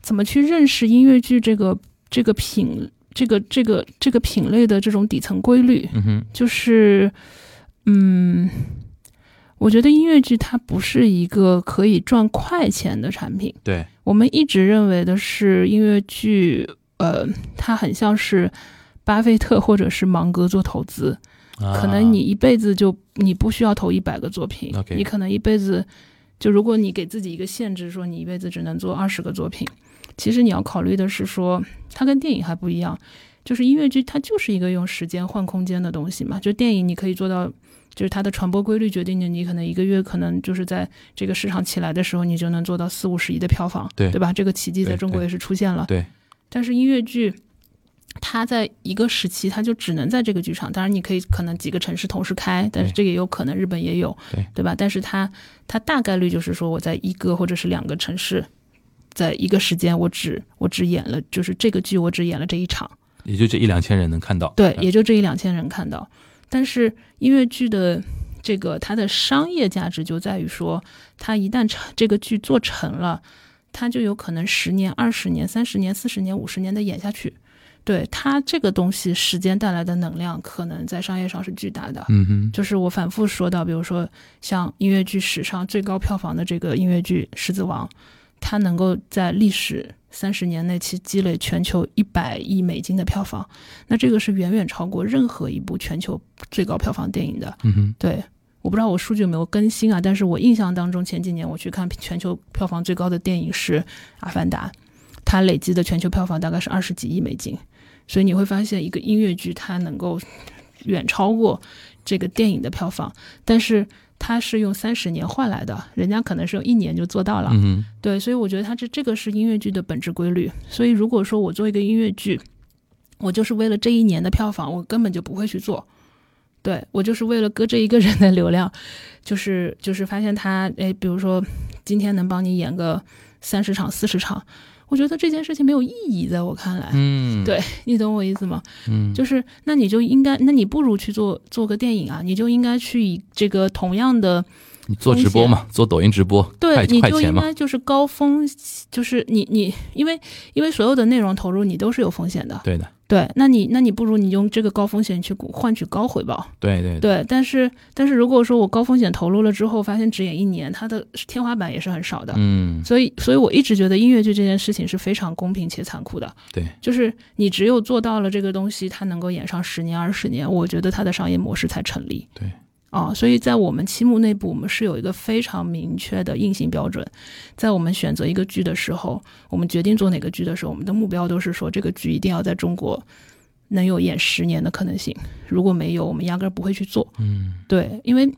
怎么去认识音乐剧这个这个品这个这个这个品类的这种底层规律。嗯哼，就是，嗯，我觉得音乐剧它不是一个可以赚快钱的产品。对，我们一直认为的是音乐剧，呃，它很像是巴菲特或者是芒格做投资，可能你一辈子就你不需要投一百个作品你可能一辈子就如果你给自己一个限制，说你一辈子只能做二十个作品，其实你要考虑的是说，它跟电影还不一样，就是音乐剧它就是一个用时间换空间的东西嘛，就电影你可以做到。就是它的传播规律决定着你可能一个月可能就是在这个市场起来的时候，你就能做到四五十亿的票房，对对吧？这个奇迹在中国也是出现了。对，但是音乐剧，它在一个时期，它就只能在这个剧场。当然，你可以可能几个城市同时开，但是这个也有可能，日本也有，对对吧？但是它它大概率就是说，我在一个或者是两个城市，在一个时间，我只我只演了，就是这个剧我只演了这一场，也就这一两千人能看到。对，也就这一两千人看到。但是音乐剧的这个它的商业价值就在于说，它一旦成这个剧做成了，它就有可能十年、二十年、三十年、四十年、五十年的演下去。对它这个东西，时间带来的能量，可能在商业上是巨大的。嗯哼，就是我反复说到，比如说像音乐剧史上最高票房的这个音乐剧《狮子王》，它能够在历史三十年内其积累全球一百亿美金的票房，那这个是远远超过任何一部全球最高票房电影的。嗯哼，对，我不知道我数据有没有更新啊，但是我印象当中前几年我去看全球票房最高的电影是《阿凡达》，它累积的全球票房大概是二十几亿美金，所以你会发现一个音乐剧它能够远超过这个电影的票房，但是它是用三十年换来的，人家可能是用一年就做到了。嗯，对，所以我觉得它这这个是音乐剧的本质规律。所以如果说我做一个音乐剧，我就是为了这一年的票房，我根本就不会去做。对我就是为了割这一个人的流量，就是就是发现他哎，比如说今天能帮你演个三十场、四十场，我觉得这件事情没有意义，在我看来。嗯，对你懂我意思吗？嗯，就是那你就应该，那你不如去做做个电影啊，你就应该去以这个同样的你做直播嘛，做抖音直播，对，快你就应该就是高风，就是你你因为因为所有的内容投入你都是有风险的，对的，对，那你那你不如你用这个高风险去换取高回报，对对。对，但是但是如果说我高风险投入了之后，发现只演一年，它的天花板也是很少的，嗯，所以所以我一直觉得音乐剧这件事情是非常公平且残酷的，对，就是你只有做到了这个东西，它能够演上十年二十年，我觉得它的商业模式才成立。对，哦，所以在我们七幕内部，我们是有一个非常明确的硬性标准，在我们选择一个剧的时候，我们决定做哪个剧的时候，我们的目标都是说这个剧一定要在中国能有演十年的可能性，如果没有，我们压根儿不会去做。嗯，对，因为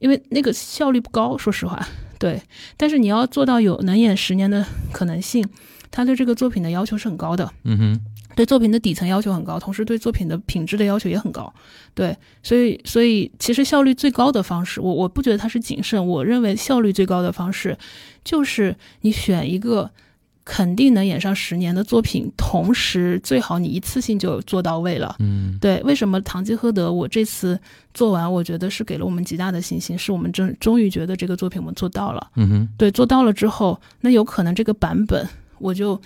因为那个效率不高，说实话，对。但是你要做到有能演十年的可能性，他对这个作品的要求是很高的。嗯哼，对作品的底层要求很高，同时对作品的品质的要求也很高。对，所以所以其实效率最高的方式，我我不觉得它是谨慎，我认为效率最高的方式就是你选一个肯定能演上十年的作品，同时最好你一次性就做到位了。嗯对，为什么《堂吉诃德》我这次做完，我觉得是给了我们极大的信心，是我们真终于觉得这个作品我们做到了。嗯哼，对，做到了之后，那有可能这个版本我就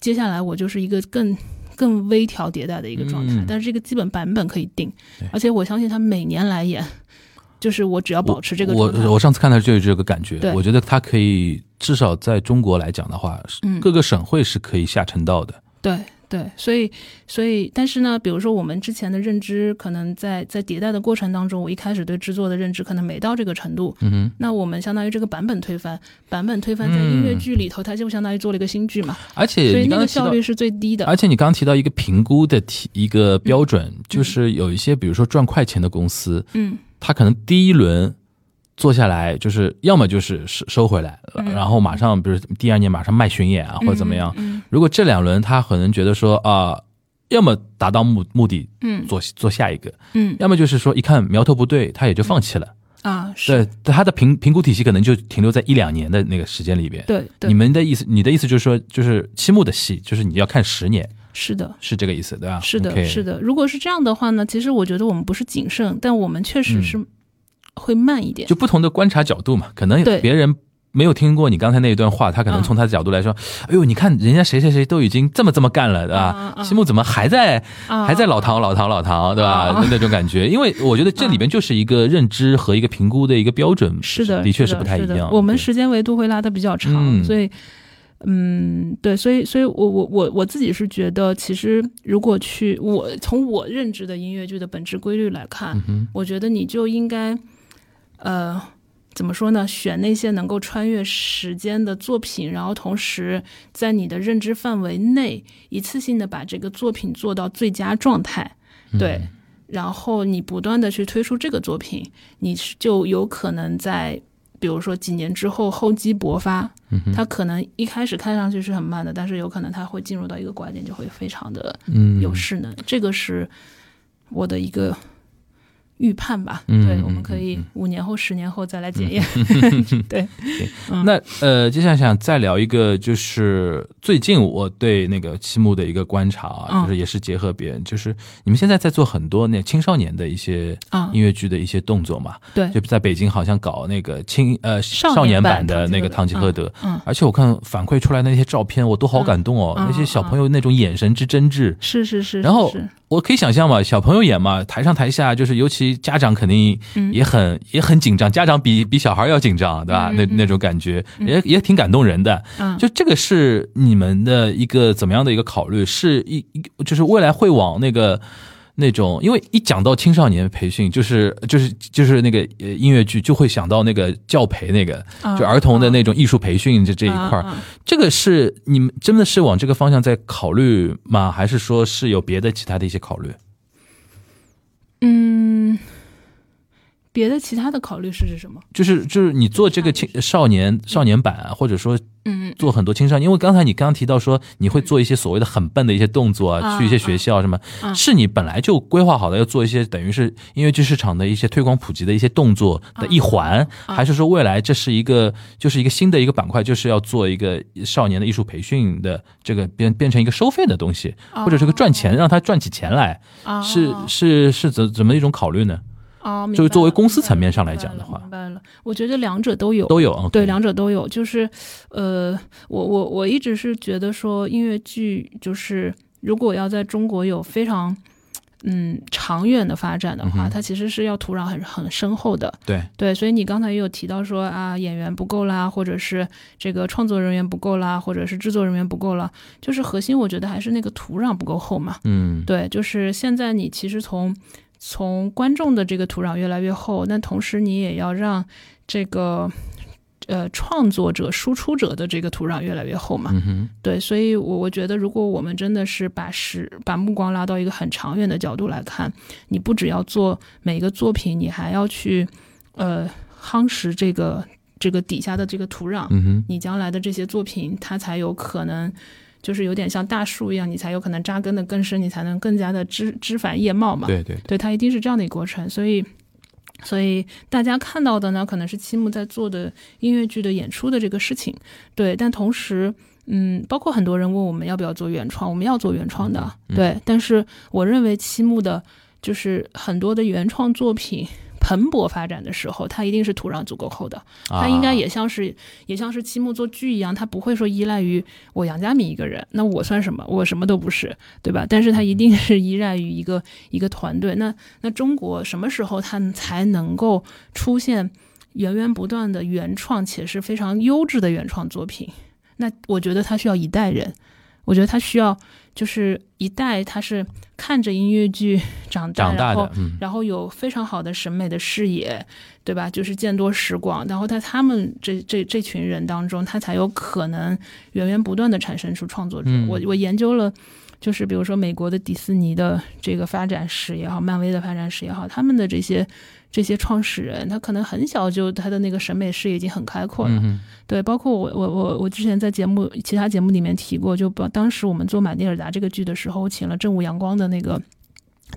接下来我就是一个更更微调迭代的一个状态，嗯。但是这个基本版本可以定，而且我相信他每年来演，就是我只要保持这个我我上次看到就有这个感觉，我觉得它可以至少在中国来讲的话，嗯。各个省会是可以下沉到的。对对，所以所以，但是呢，比如说我们之前的认知，可能在在迭代的过程当中，我一开始对制作的认知可能没到这个程度，嗯哼，那我们相当于这个版本推翻，版本推翻在音乐剧里头，它就相当于做了一个新剧嘛，而且所以那个效率是最低的。而且你刚刚提到一个评估的提一个标准，嗯。就是有一些比如说赚快钱的公司，嗯。它可能第一轮做下来，就是要么就是收收回来，嗯然后马上比如第二年马上卖巡演啊，或者怎么样。嗯如果这两轮他可能觉得说啊、要么达到目目的嗯做做下一个，嗯要么就是说一看苗头不对，他也就放弃了。啊，是对，他的评评估体系可能就停留在一两年的那个时间里边。对对你，们的意思，你的意思就是说，就是期末的戏，就是你要看十年，是的。是这个意思，对吧？是的是的。如果是这样的话呢，其实我觉得我们不是谨慎，但我们确实嗯是会慢一点。就不同的观察角度嘛，可能对。别人没有听过你刚才那一段话，他可能嗯从他的角度来说，哎呦，你看人家谁谁谁都已经这么这么干了，对吧西木怎么还在啊还在老唐老唐老唐，对吧？啊？那种感觉，因为我觉得这里边就是一个认知和一个评估的一个标准，是的，的确是不太一样。我们时间维度会拉的比较长，嗯。所以，嗯，对，所以，所以我我我我自己是觉得，其实如果去我从我认知的音乐剧的本质规律来看，嗯我觉得你就应该，呃。怎么说呢？选那些能够穿越时间的作品，然后同时在你的认知范围内，一次性的把这个作品做到最佳状态。嗯对，然后你不断的去推出这个作品，你是就有可能在比如说几年之后厚积薄发，嗯哼它可能一开始看上去是很慢的，但是有可能它会进入到一个拐点，就会非常的嗯有势能。这个是我的一个预判吧。嗯对，嗯我们可以五年后、十年后再来检验。对，嗯。那呃，接下来想再聊一个，就是最近我对那个七木的一个观察啊，嗯。就是也是结合别人，就是你们现在在做很多那青少年的一些啊音乐剧的一些动作嘛，对。就在北京好像搞那个青呃少少年年版版的那个《堂堂吉诃德》嗯，而且我看反馈出来的那些照片，我都好感动哦，那些小朋友那种眼神之真挚，是是是。然后是我可以想象嘛，小朋友演嘛，台上台下就是，尤其家长肯定嗯也很、也很紧张，家长比比小孩要紧张，对吧？那那种感觉也也挺感动人的。嗯就这个是你们的一个怎么样的一个考虑？是一一就是未来会往那个。那种，因为一讲到青少年培训，就是就是就是那个呃音乐剧，就会想到那个教培那个，啊就儿童的那种艺术培训这这一块儿。这个是你们真的是往这个方向在考虑吗？还是说是有别的其他的一些考虑？嗯，别的其他的考虑是指什么？就是就是你做这个青少年少年版啊，或者说嗯做很多青少年，因为刚才你刚刚提到说你会做一些所谓的很笨的一些动作啊，啊去一些学校什么，啊。是你本来就规划好的要做一些等于是音乐剧市场的一些推广普及的一些动作的一环，还是说未来这是一个就是一个新的一个板块，就是要做一个少年的艺术培训的这个变变成一个收费的东西，或者是个赚钱让他赚起钱来，啊是是是怎怎么一种考虑呢？啊，就是作为公司层面上来讲的话明白了，白了我觉得两者都有，都有啊。对，两者都有。就是，呃，我我我一直是觉得说，音乐剧就是如果要在中国有非常嗯长远的发展的话，嗯它其实是要土壤很很深厚的。对，对，所以你刚才也有提到说啊，演员不够啦，或者是这个创作人员不够啦，或者是制作人员不够了，就是核心我觉得还是那个土壤不够厚嘛。嗯，对，就是现在你其实从从观众的这个土壤越来越厚，那同时你也要让这个呃创作者、输出者的这个土壤越来越厚嘛。对，所以我我觉得，如果我们真的是把时把目光拉到一个很长远的角度来看，你不只要做每一个作品，你还要去呃夯实这个这个底下的这个土壤，嗯哼，你将来的这些作品，它才有可能。就是有点像大树一样，你才有可能扎根的更深，你才能更加的枝枝繁叶茂嘛。对对对，对，它一定是这样的一个过程。所以，所以大家看到的呢，可能是七木在做的音乐剧的演出的这个事情。对，但同时，嗯，包括很多人问我们要不要做原创，我们要做原创的。嗯对，但是我认为七木的，就是很多的原创作品。蓬勃发展的时候，它一定是土壤足够厚的，它应该也像是、也像是七木做剧一样，它不会说依赖于我杨家明一个人，那我算什么？我什么都不是，对吧？但是它一定是依赖于一个一个团队。那那中国什么时候它才能够出现源源不断的原创且是非常优质的原创作品？那我觉得它需要一代人，我觉得它需要就是一代，他是看着音乐剧 长大，长大然后的，嗯，然后有非常好的审美的视野，对吧？就是见多识广，然后在他们这这这群人当中，他才有可能源源不断的产生出创作者。嗯我我研究了，就是比如说美国的迪士尼的这个发展史也好，漫威的发展史也好，他们的这些这些创始人，他可能很小就他的那个审美视野已经很开阔了。嗯，对，包括我我我我之前在节目其他节目里面提过，就把当时我们做《满蒂尔达》这个剧的时候，我请了正午阳光的那个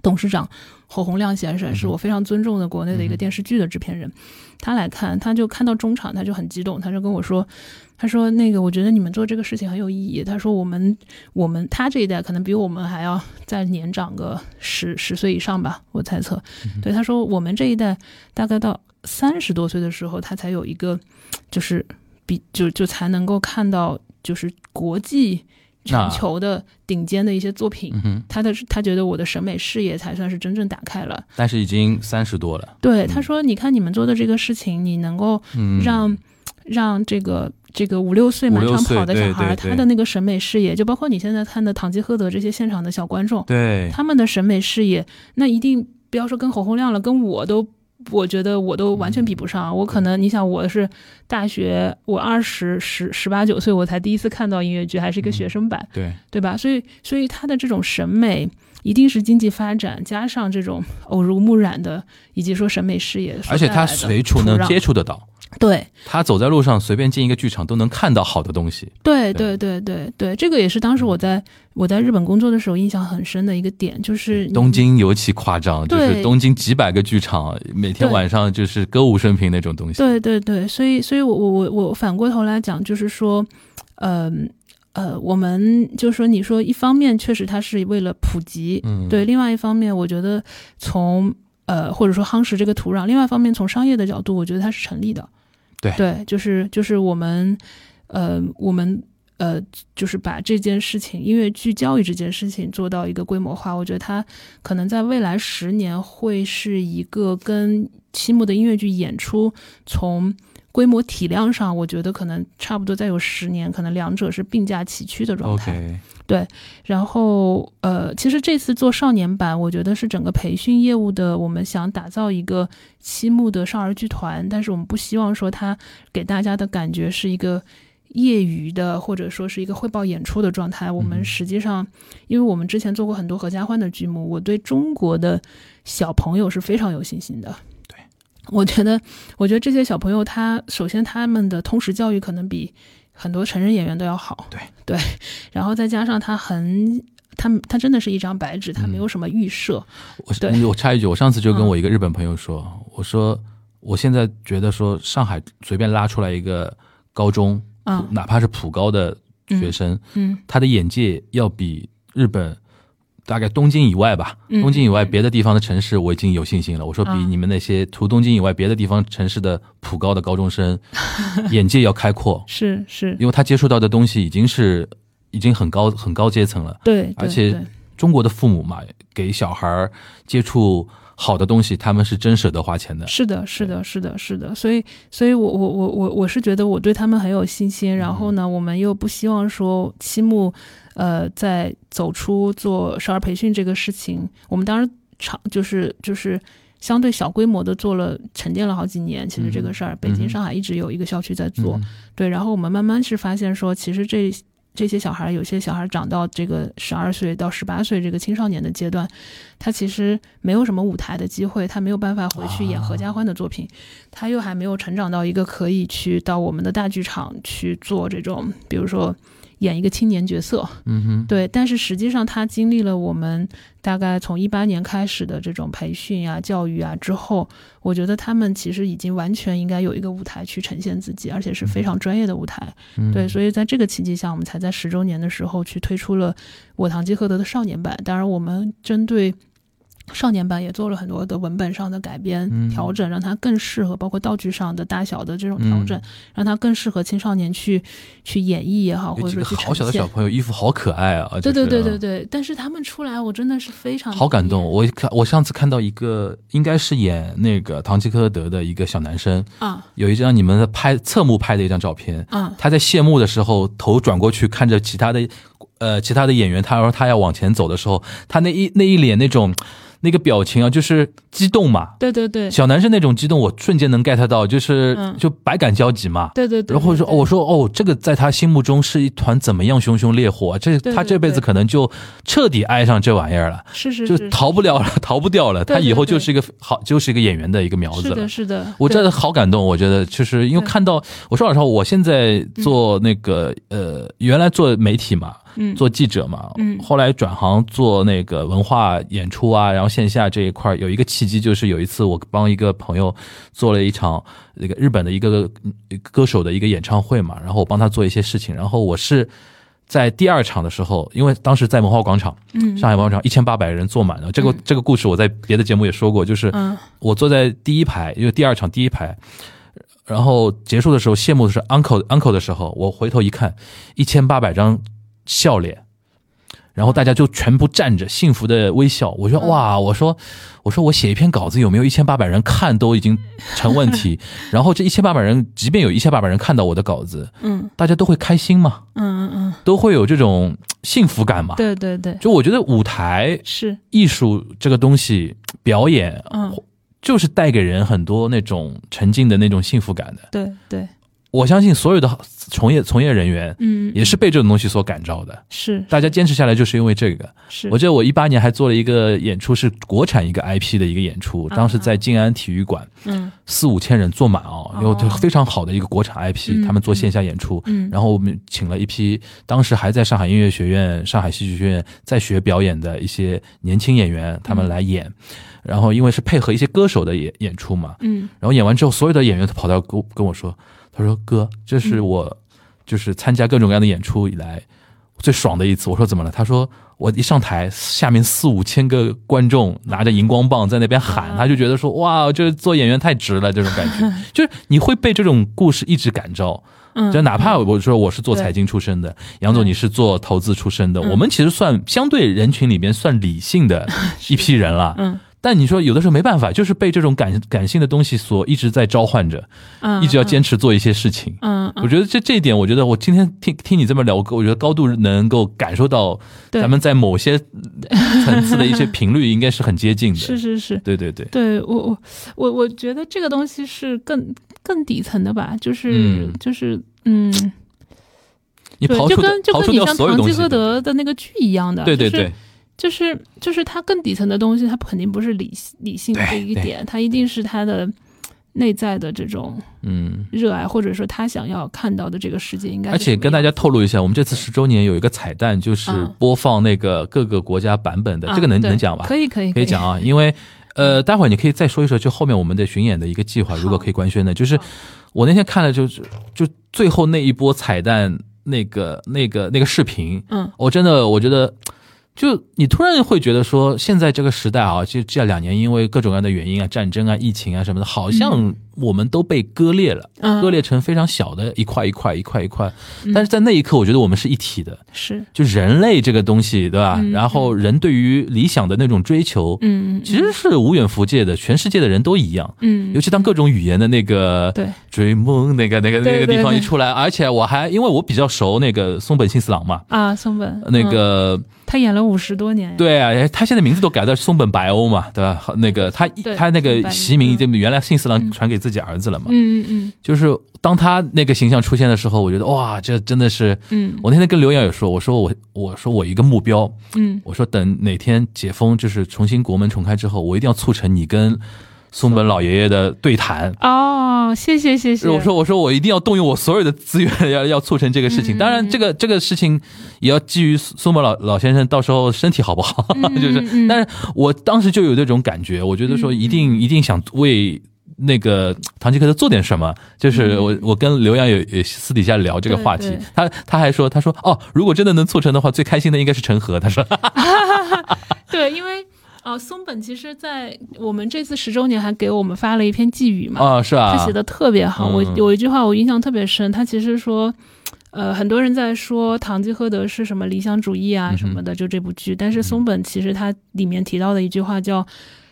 董事长侯洪亮先生，是我非常尊重的国内的一个电视剧的制片人。他来看，他就看到中场，他就很激动，他就跟我说：“他说那个，我觉得你们做这个事情很有意义。他说我们我们他这一代可能比我们还要再年长个十十岁以上吧，我猜测。对，他说我们这一代大概到三十多岁的时候，他才有一个就是比就就才能够看到就是国际全球的顶尖的一些作品。嗯，他的他觉得我的审美视野才算是真正打开了。但是已经三十多了，对，他说：“你看你们做的这个事情，你能够嗯，让、让这个这个五六岁满场跑的小孩，他的那个审美视野，就包括你现在看的堂吉诃德这些现场的小观众，对，他们的审美视野，那一定不要说跟侯洪亮了，跟我都。”我觉得我都完全比不上，我可能你想我是大学，我二十十十八九岁我才第一次看到音乐剧，还是一个学生版，对，对吧？所以，所以他的这种审美一定是经济发展加上这种耳濡目染的，以及说审美视野所而且他随处能接触得到，对。他走在路上随便进一个剧场都能看到好的东西，对对。对对对对，这个也是当时我在我在日本工作的时候印象很深的一个点，就是东京尤其夸张，就是东京几百个剧场，每天晚上就是歌舞升平那种东西。对对对，所以所以我我我我反过头来讲，就是说，嗯呃我们就说你说一方面确实它是为了普及，嗯，对，另外一方面我觉得从呃或者说夯实这个土壤，另外一方面从商业的角度，我觉得它是成立的。对对，就是就是我们呃我们。呃，就是把这件事情，音乐剧教育这件事情做到一个规模化，我觉得它可能在未来十年会是一个跟期末的音乐剧演出从规模体量上，我觉得可能差不多再有十年，可能两者是并驾齐驱的状态。，OK，然后呃，其实这次做少年版，我觉得是整个培训业务的，我们想打造一个七木的少儿剧团，但是我们不希望说它给大家的感觉是一个。业余的，或者说是一个汇报演出的状态。我们嗯实际上，因为我们之前做过很多合家欢的剧目，我对中国的小朋友是非常有信心的。对，我觉得，我觉得这些小朋友他首先他们的通识教育可能比很多成人演员都要好。对对，然后再加上他很。他他真的是一张白纸，他没有什么预设。我我插一句，我上次就跟嗯我一个日本朋友说，我说我现在觉得说上海随便拉出来一个高中，嗯哪怕是普高的学生，嗯他的眼界要比日本大概东京以外吧，嗯东京以外别的地方的城市我已经有信心了。我说比啊你们那些除东京以外别的地方城市的普高的高中生 眼界要开阔，是是，因为他接触到的东西已经是已经很高很高阶层了。对，对而且中国的父母嘛，给小孩儿接触好的东西，他们是真舍得花钱的。是的，是的，是的，是的，所以，所以我我我我我是觉得我对他们很有信心。然后呢，我们又不希望说期末，呃，在走出做少儿培训这个事情，我们当时长就是就是相对小规模的做了沉淀了好几年。其实这个事儿，北京、嗯上海一直有一个校区在做，嗯对。然后我们慢慢是发现说，其实这这些小孩儿，有些小孩儿长到这个十二岁到十八岁这个青少年的阶段，他其实没有什么舞台的机会，他没有办法回去演合家欢的作品，他又还没有成长到一个可以去到我们的大剧场去做这种，比如说演一个青年角色，嗯哼，对。但是实际上，他经历了我们大概从一八年开始的这种培训啊、教育啊之后，我觉得他们其实已经完全应该有一个舞台去呈现自己，而且是非常专业的舞台。嗯对，所以在这个契机下，我们才在十周年的时候去推出了《我堂吉诃德》的少年版。当然，我们针对少年版也做了很多的文本上的改编、嗯调整，让它更适合，包括道具上的大小的这种调整，嗯让它更适合青少年去去演绎也好，或者说去好小的。小朋友，衣服好可爱啊！对对对对对，对，但是他们出来，我真的是非常好感动。我一看，我上次看到一个，应该是演那个唐吉诃德的一个小男生，啊有一张你们的拍侧幕拍的一张照片，啊他在谢幕的时候头转过去看着其他的呃其他的演员，他说他要往前走的时候，他那一那一脸那种那个表情啊，就是激动嘛。对对对。小男生那种激动，我瞬间能 get 到，就是、嗯。就百感交集嘛。对对对，然后说，哦，我说，哦，这个在他心目中是一团怎么样熊熊烈火啊、这他这辈子可能就彻底爱上这玩意儿了，是是就逃不了了，逃不掉了。对他以后就是一个好，就是一个演员的一个苗子了。是的，。是的，我真的好感动，我觉得就是因为看到，我说老实话，我现在做那个、呃，原来做媒体嘛，嗯。做记者嘛，嗯。后来转行做那个文化演出啊，然后线下这一块有一个契机，就是有一次我帮一个朋友做了一场那个日本的一个歌手的一个演唱会嘛，然后我帮他做一些事情，然后我是在第二场的时候，因为当时在文化广场，嗯。上海文化广场一千八百人坐满了，这个这个故事我在别的节目也说过，就是嗯。我坐在第一排，因为第二场第一排，然后结束的时候，谢幕的是 uncle uncle 的时候，我回头一看，一千八百张笑脸，然后大家就全部站着，幸福的微笑。我说哇，我说我说我写一篇稿子有没有一千八百人看都已经成问题，然后这一千八百人，即便有一千八百人看到我的稿子，嗯。大家都会开心嘛，嗯嗯嗯，都会有这种幸福感嘛。对对对，就我觉得舞台是。艺术这个东西，表演嗯。就是带给人很多那种沉浸的那种幸福感的。对对，我相信所有的从业从业人员嗯也是被这种东西所感召的。是。大家坚持下来就是因为这个。是，我记得我一八年还做了一个演出，是国产一个 IP 的一个演出，啊当时在静安体育馆，嗯。四五千人坐满哦，因为这非常好的一个国产 IP，嗯他们做线下演出。嗯，然后我们请了一批当时还在上海音乐学院、上海戏剧学院在学表演的一些年轻演员，他们来演。然后因为是配合一些歌手的演演出嘛，嗯。然后演完之后，所有的演员都跑到跟跟我说：“他说哥，这嗯是我就是参加各种各样的演出以来最爽的一次。”我说：“怎么了？”他说：“我一上台，下面四五千个观众拿着荧光棒在那边喊，啊他就觉得说哇，这做演员太值了，这种感觉，就是你会被这种故事一直感召。嗯，就哪怕我说我是做财经出身的，杨总嗯你是做投资出身的，嗯我们其实算相对人群里面算理性的 一批人了。嗯但你说有的时候没办法，就是被这种感感性的东西所一直在召唤着，嗯一直要坚持做一些事情。嗯，嗯。我觉得这这一点，我觉得我今天听听你这么聊，我觉得高度能够感受到对。咱们在某些 层次的一些频率应该是很接近的。是是是，对对对，对我我我我觉得这个东西是更更底层的吧，就是、嗯。就是嗯，你刨出就跟就刨跟你像所有东西堂吉诃，德的那个剧一样的，就是对对对，就是就是它更底层的东西，它肯定不是理理性的这一点，它一定是它的内在的这种嗯。热爱，或者说他想要看到的这个世界应该。而且跟大家透露一下，我们这次十周年有一个彩蛋，就是嗯播放那个各个国家版本的，啊这个能对能讲吧？可以可以可以讲啊，因为 呃，待会儿你可以再说一说，就后面我们的巡演的一个计划，如果可以官宣的，就是我那天看了，就是就最后那一波彩蛋那个那个那个视频，嗯我真的我觉得。就你突然会觉得说，现在这个时代啊，就这两年因为各种各样的原因啊，战争啊、疫情啊什么的，好像我们都被割裂了，嗯。割裂成非常小的一块一块一块一块。但是在那一刻，我觉得我们是一体的，是，就人类这个东西，对吧？嗯然后人对于理想的那种追求，嗯其实是无远弗届的，全世界的人都一样。嗯。尤其当各种语言的那个对。追梦那个那个那个地方一出来，而且我还因为我比较熟那个松本幸四郎嘛，啊，松本。那嗯个他演了五十多年，对啊，他现在名字都改到松本白欧嘛，对吧？那个他他那个白袭名，已经原来幸四郎传给自己儿子了嘛，嗯嗯就是当他那个形象出现的时候，我觉得哇，这真的是，嗯我那天跟刘洋也说，我说我我说我一个目标，嗯我说等哪天解封，就是重新国门重开之后，我一定要促成你跟松本老爷爷的对谈。嗯，哦，谢谢谢谢，我说我说我一定要动用我所有的资源，要要促成这个事情。嗯当然，这个这个事情也要基于松本老老先生到时候身体好不好，就是。嗯但是我当时就有这种感觉，我觉得说一定一定想为。那个唐吉诃德做点什么，就是我我跟刘洋有有私底下聊这个话题他他还说他说哦，如果真的能促成的话，最开心的应该是陈和，他说 对，因为呃，松本其实在我们这次十周年还给我们发了一篇寄语嘛，哦是啊？他写的特别好。我嗯有一句话我印象特别深，他其实说，呃，很多人在说《唐吉诃德》是什么理想主义啊什么的，就这部剧。但是松本其实他里面提到的一句话叫，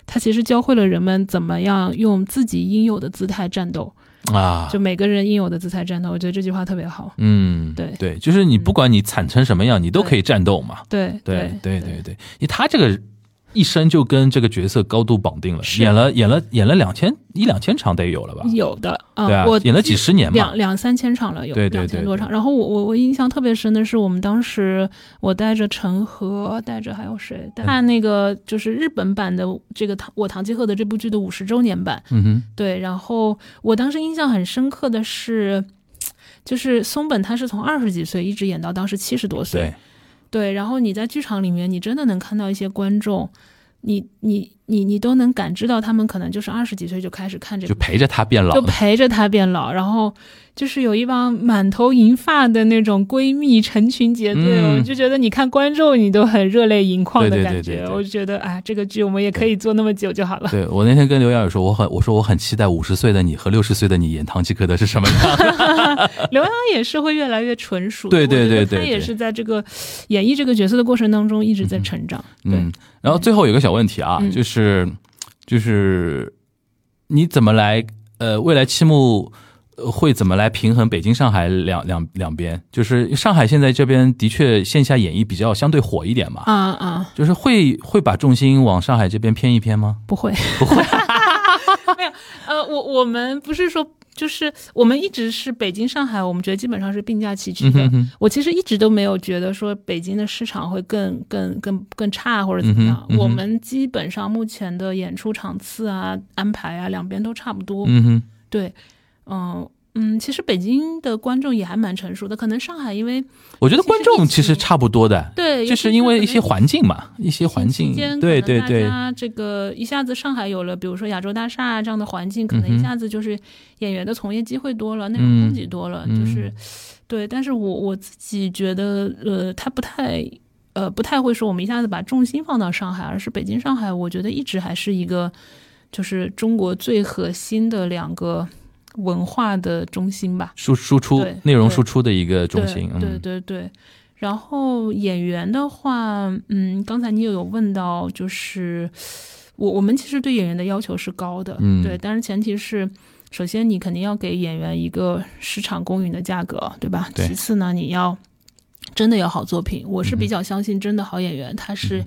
他其实教会了人们怎么样用自己应有的姿态战斗，啊，就每个人应有的姿态战斗。我觉得这句话特别好。嗯，对对，就是你不管你惨成什么样，你都可以战斗嘛。对对对对对，因为他这个一生就跟这个角色高度绑定了，演了演了演了两千一两千场得有了吧？有的啊，对啊我，演了几十年嘛两。两三千场了，有对对对对两千多场。然后我我我印象特别深的是，我们当时我带着陈赫，带着还有谁嗯看那个就是日本版的这个唐我唐吉诃德这部剧的五十周年版，嗯哼，对。然后我当时印象很深刻的是。就是松本，他是从二十几岁一直演到当时七十多岁，对，然后你在剧场里面，你真的能看到一些观众，你你你你都能感知到他们可能就是二十几岁就开始看这个就陪着他变老就。陪着他变老，然后就是有一帮满头银发的那种闺蜜成群结队，嗯我就觉得你看观众你都很热泪盈眶的感觉，对对对我就觉得哎，这个剧我们也可以做那么久就好了。对我那天跟刘洋也说，我很我说我很期待五十岁的你和六十岁的你演唐吉诃德是什么样。刘洋也是会越来越纯熟，对对对对对他也是在这个演绎这个角色的过程当中一直在成长。嗯，然后最后有个小问题啊，嗯就是就是你怎么来呃未来期末呃会怎么来平衡北京、上海两两两边？就是上海现在这边的确线下演绎比较相对火一点嘛，对啊啊，就是会会把重心往上海这边偏一偏吗？不会，不会，没有。呃，我我们不是说，就是我们一直是北京、上海，我们觉得基本上是并驾齐驱的。嗯哼哼，我其实一直都没有觉得说北京的市场会更更更更差或者怎么样。嗯哼嗯哼我们基本上目前的演出场次啊、安排啊，两边都差不多。嗯哼，对，嗯嗯，其实北京的观众也还蛮成熟的，可能上海因为我觉得观众其其实差不多的，对，就是因为一些环境嘛，一些环境，对对对，大家这个一下子上海有了，比如说亚洲大厦啊这样的环境，可能一下子就是演员的从业机会多了，内嗯容供给多了，嗯就是对。但是我我自己觉得，呃，他不太。呃，不太会说我们一下子把重心放到上海，而是北京、上海，我觉得一直还是一个，就是中国最核心的两个文化的中心吧。输输出内容输出的一个中心，对对嗯对对。然后演员的话，嗯，刚才你也有问到，就是我我们其实对演员的要求是高的，嗯对，但是前提是。首先，你肯定要给演员一个市场公允的价格，对吧？对其次呢，你要真的有好作品。我是比较相信，真的好演员，他是、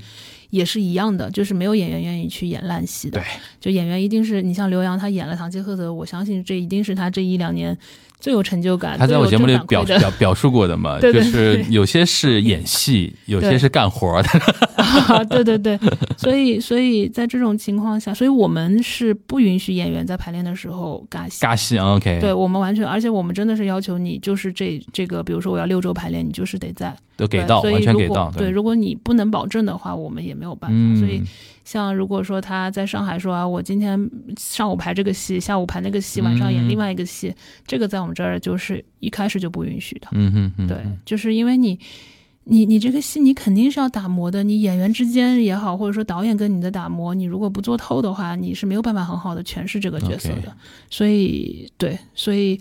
也是一样的，就是没有演员愿意去演烂戏的。对，就演员一定是你像刘洋，他演了《堂吉诃德》，我相信这一定是他这一两年最有成就感。他在我节目里表表表述过的嘛，对对就是有些是演戏，有些是干活儿的，啊，对对对，所以所以在这种情况下，所以我们是不允许演员在排练的时候尬戏。尬戏啊，OK，对我们完全，而且我们真的是要求你，就是这这个，比如说我要六周排练，你就是得在都给到，完全给到，对，如果你不能保证的话，我们也没有办法。嗯，所以像如果说他在上海说啊，我今天上午排这个戏，下午排那个戏，晚上演嗯另外一个戏，这个在我们这儿就是一开始就不允许的。嗯哼嗯，对嗯，就是因为你你你这个戏你肯定是要打磨的，你演员之间也好，或者说导演跟你的打磨，你如果不做透的话，你是没有办法很好的诠释这个角色的。所以对，所以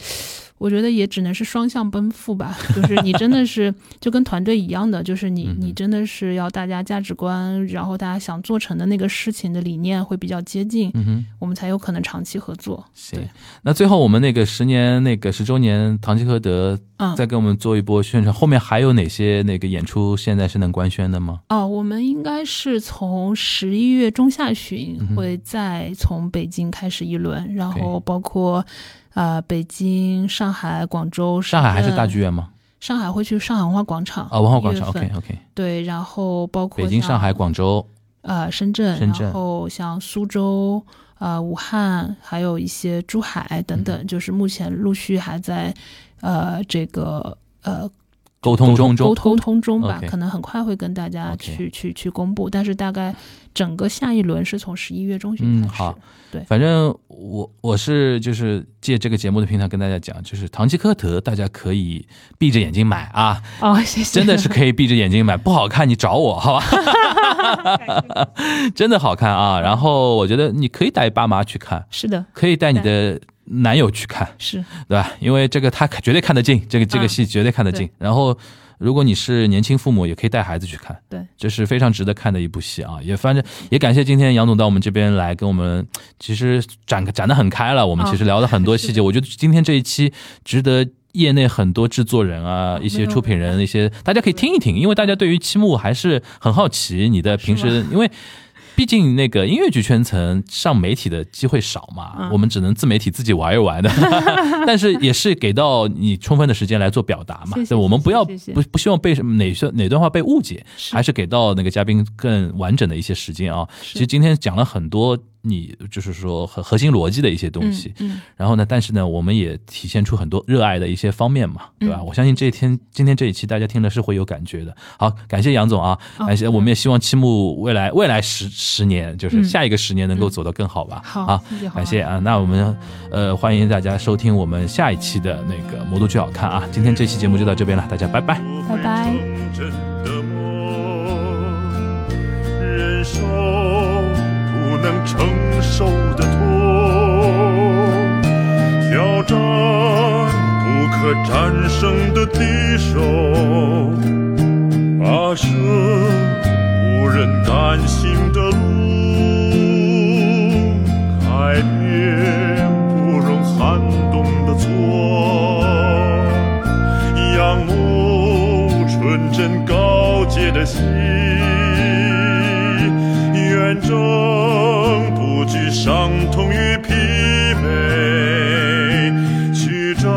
我觉得也只能是双向奔赴吧，就是你真的是 就跟团队一样的，就是你你真的是要大家价值观，然后大家想做成的那个事情的理念会比较接近，嗯哼，我们才有可能长期合作。行对。那最后我们那个十年那个十周年，唐吉诃德嗯，再给我们做一波宣传，后面还有哪些那个演出现在是能官宣的吗？哦，我们应该是从十一月中下旬会再从北京开始一轮，然后包括呃北京、上海、广州、上海还是大剧院吗？上海会去上海文化广场啊，文化广场一月份，OK OK，对，然后包括北京、上海、广州，呃深圳，深圳。然后像苏州、呃武汉，还有一些珠海等嗯。等，就是目前陆续还在呃这个呃沟通中。沟沟通中吧可能很快会跟大家去去去公布，但是大概整个下一轮是从十一月中旬开始。嗯好。反正我我是就是借这个节目的平台跟大家讲，就是唐吉诃德，大家可以闭着眼睛买啊，哦，谢谢，真的是可以闭着眼睛买，不好看你找我好吧，真的好看啊。然后我觉得你可以带爸妈去看，是的，可以带你的男友去看，是对吧？因为这个他绝对看得进，这个这个嗯戏绝对看得进。然后，如果你是年轻父母，也可以带孩子去看，对，这是非常值得看的一部戏啊！也反正也感谢今天杨总到我们这边来跟我们，其实展展得很开了。我们其实聊了很多细节，我觉得今天这一期值得。业内很多制作人啊，哦一些出品人，一些大家可以听一听，因为大家对于七木还是很好奇。你的平时因为毕竟那个音乐剧圈层上媒体的机会少嘛，嗯我们只能自媒体自己玩一玩的，但是也是给到你充分的时间来做表达嘛。谢谢对，我们不要不不希望被什么哪些哪段话被误解，是还是给到那个嘉宾更完整的一些时间啊。其实今天讲了很多你就是说核核心逻辑的一些东西，嗯，然后呢，但是呢，我们也体现出很多热爱的一些方面嘛，对吧？嗯我相信这一天今天这一期大家听了是会有感觉的。好，感谢杨总啊，哦感谢，我们也希望七木未来未来十十年，就是嗯下一个十年能够走得更好吧。好啊谢谢，感谢啊，那我们呃欢迎大家收听我们下一期的那个《魔都剧好看》啊，今天这期节目就到这边了，大家拜拜。拜拜。能承受的痛，挑战不可战胜的敌手，跋涉无人敢行的路，改变不容撼动的错。仰慕纯真高洁的心，远征不惧伤痛与疲惫，去找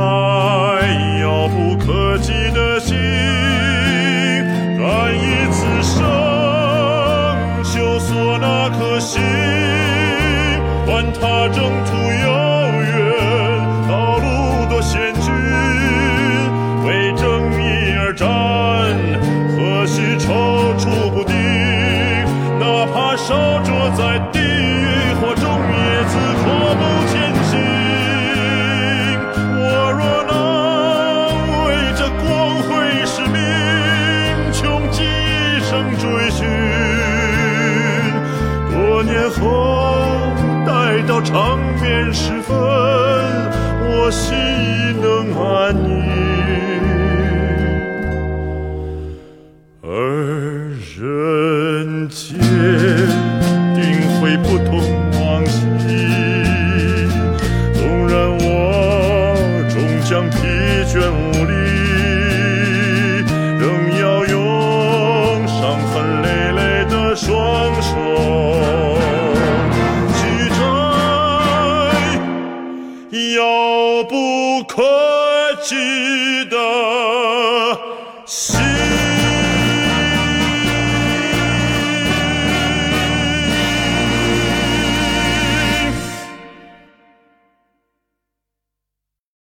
长眠时分，我心已能安宁。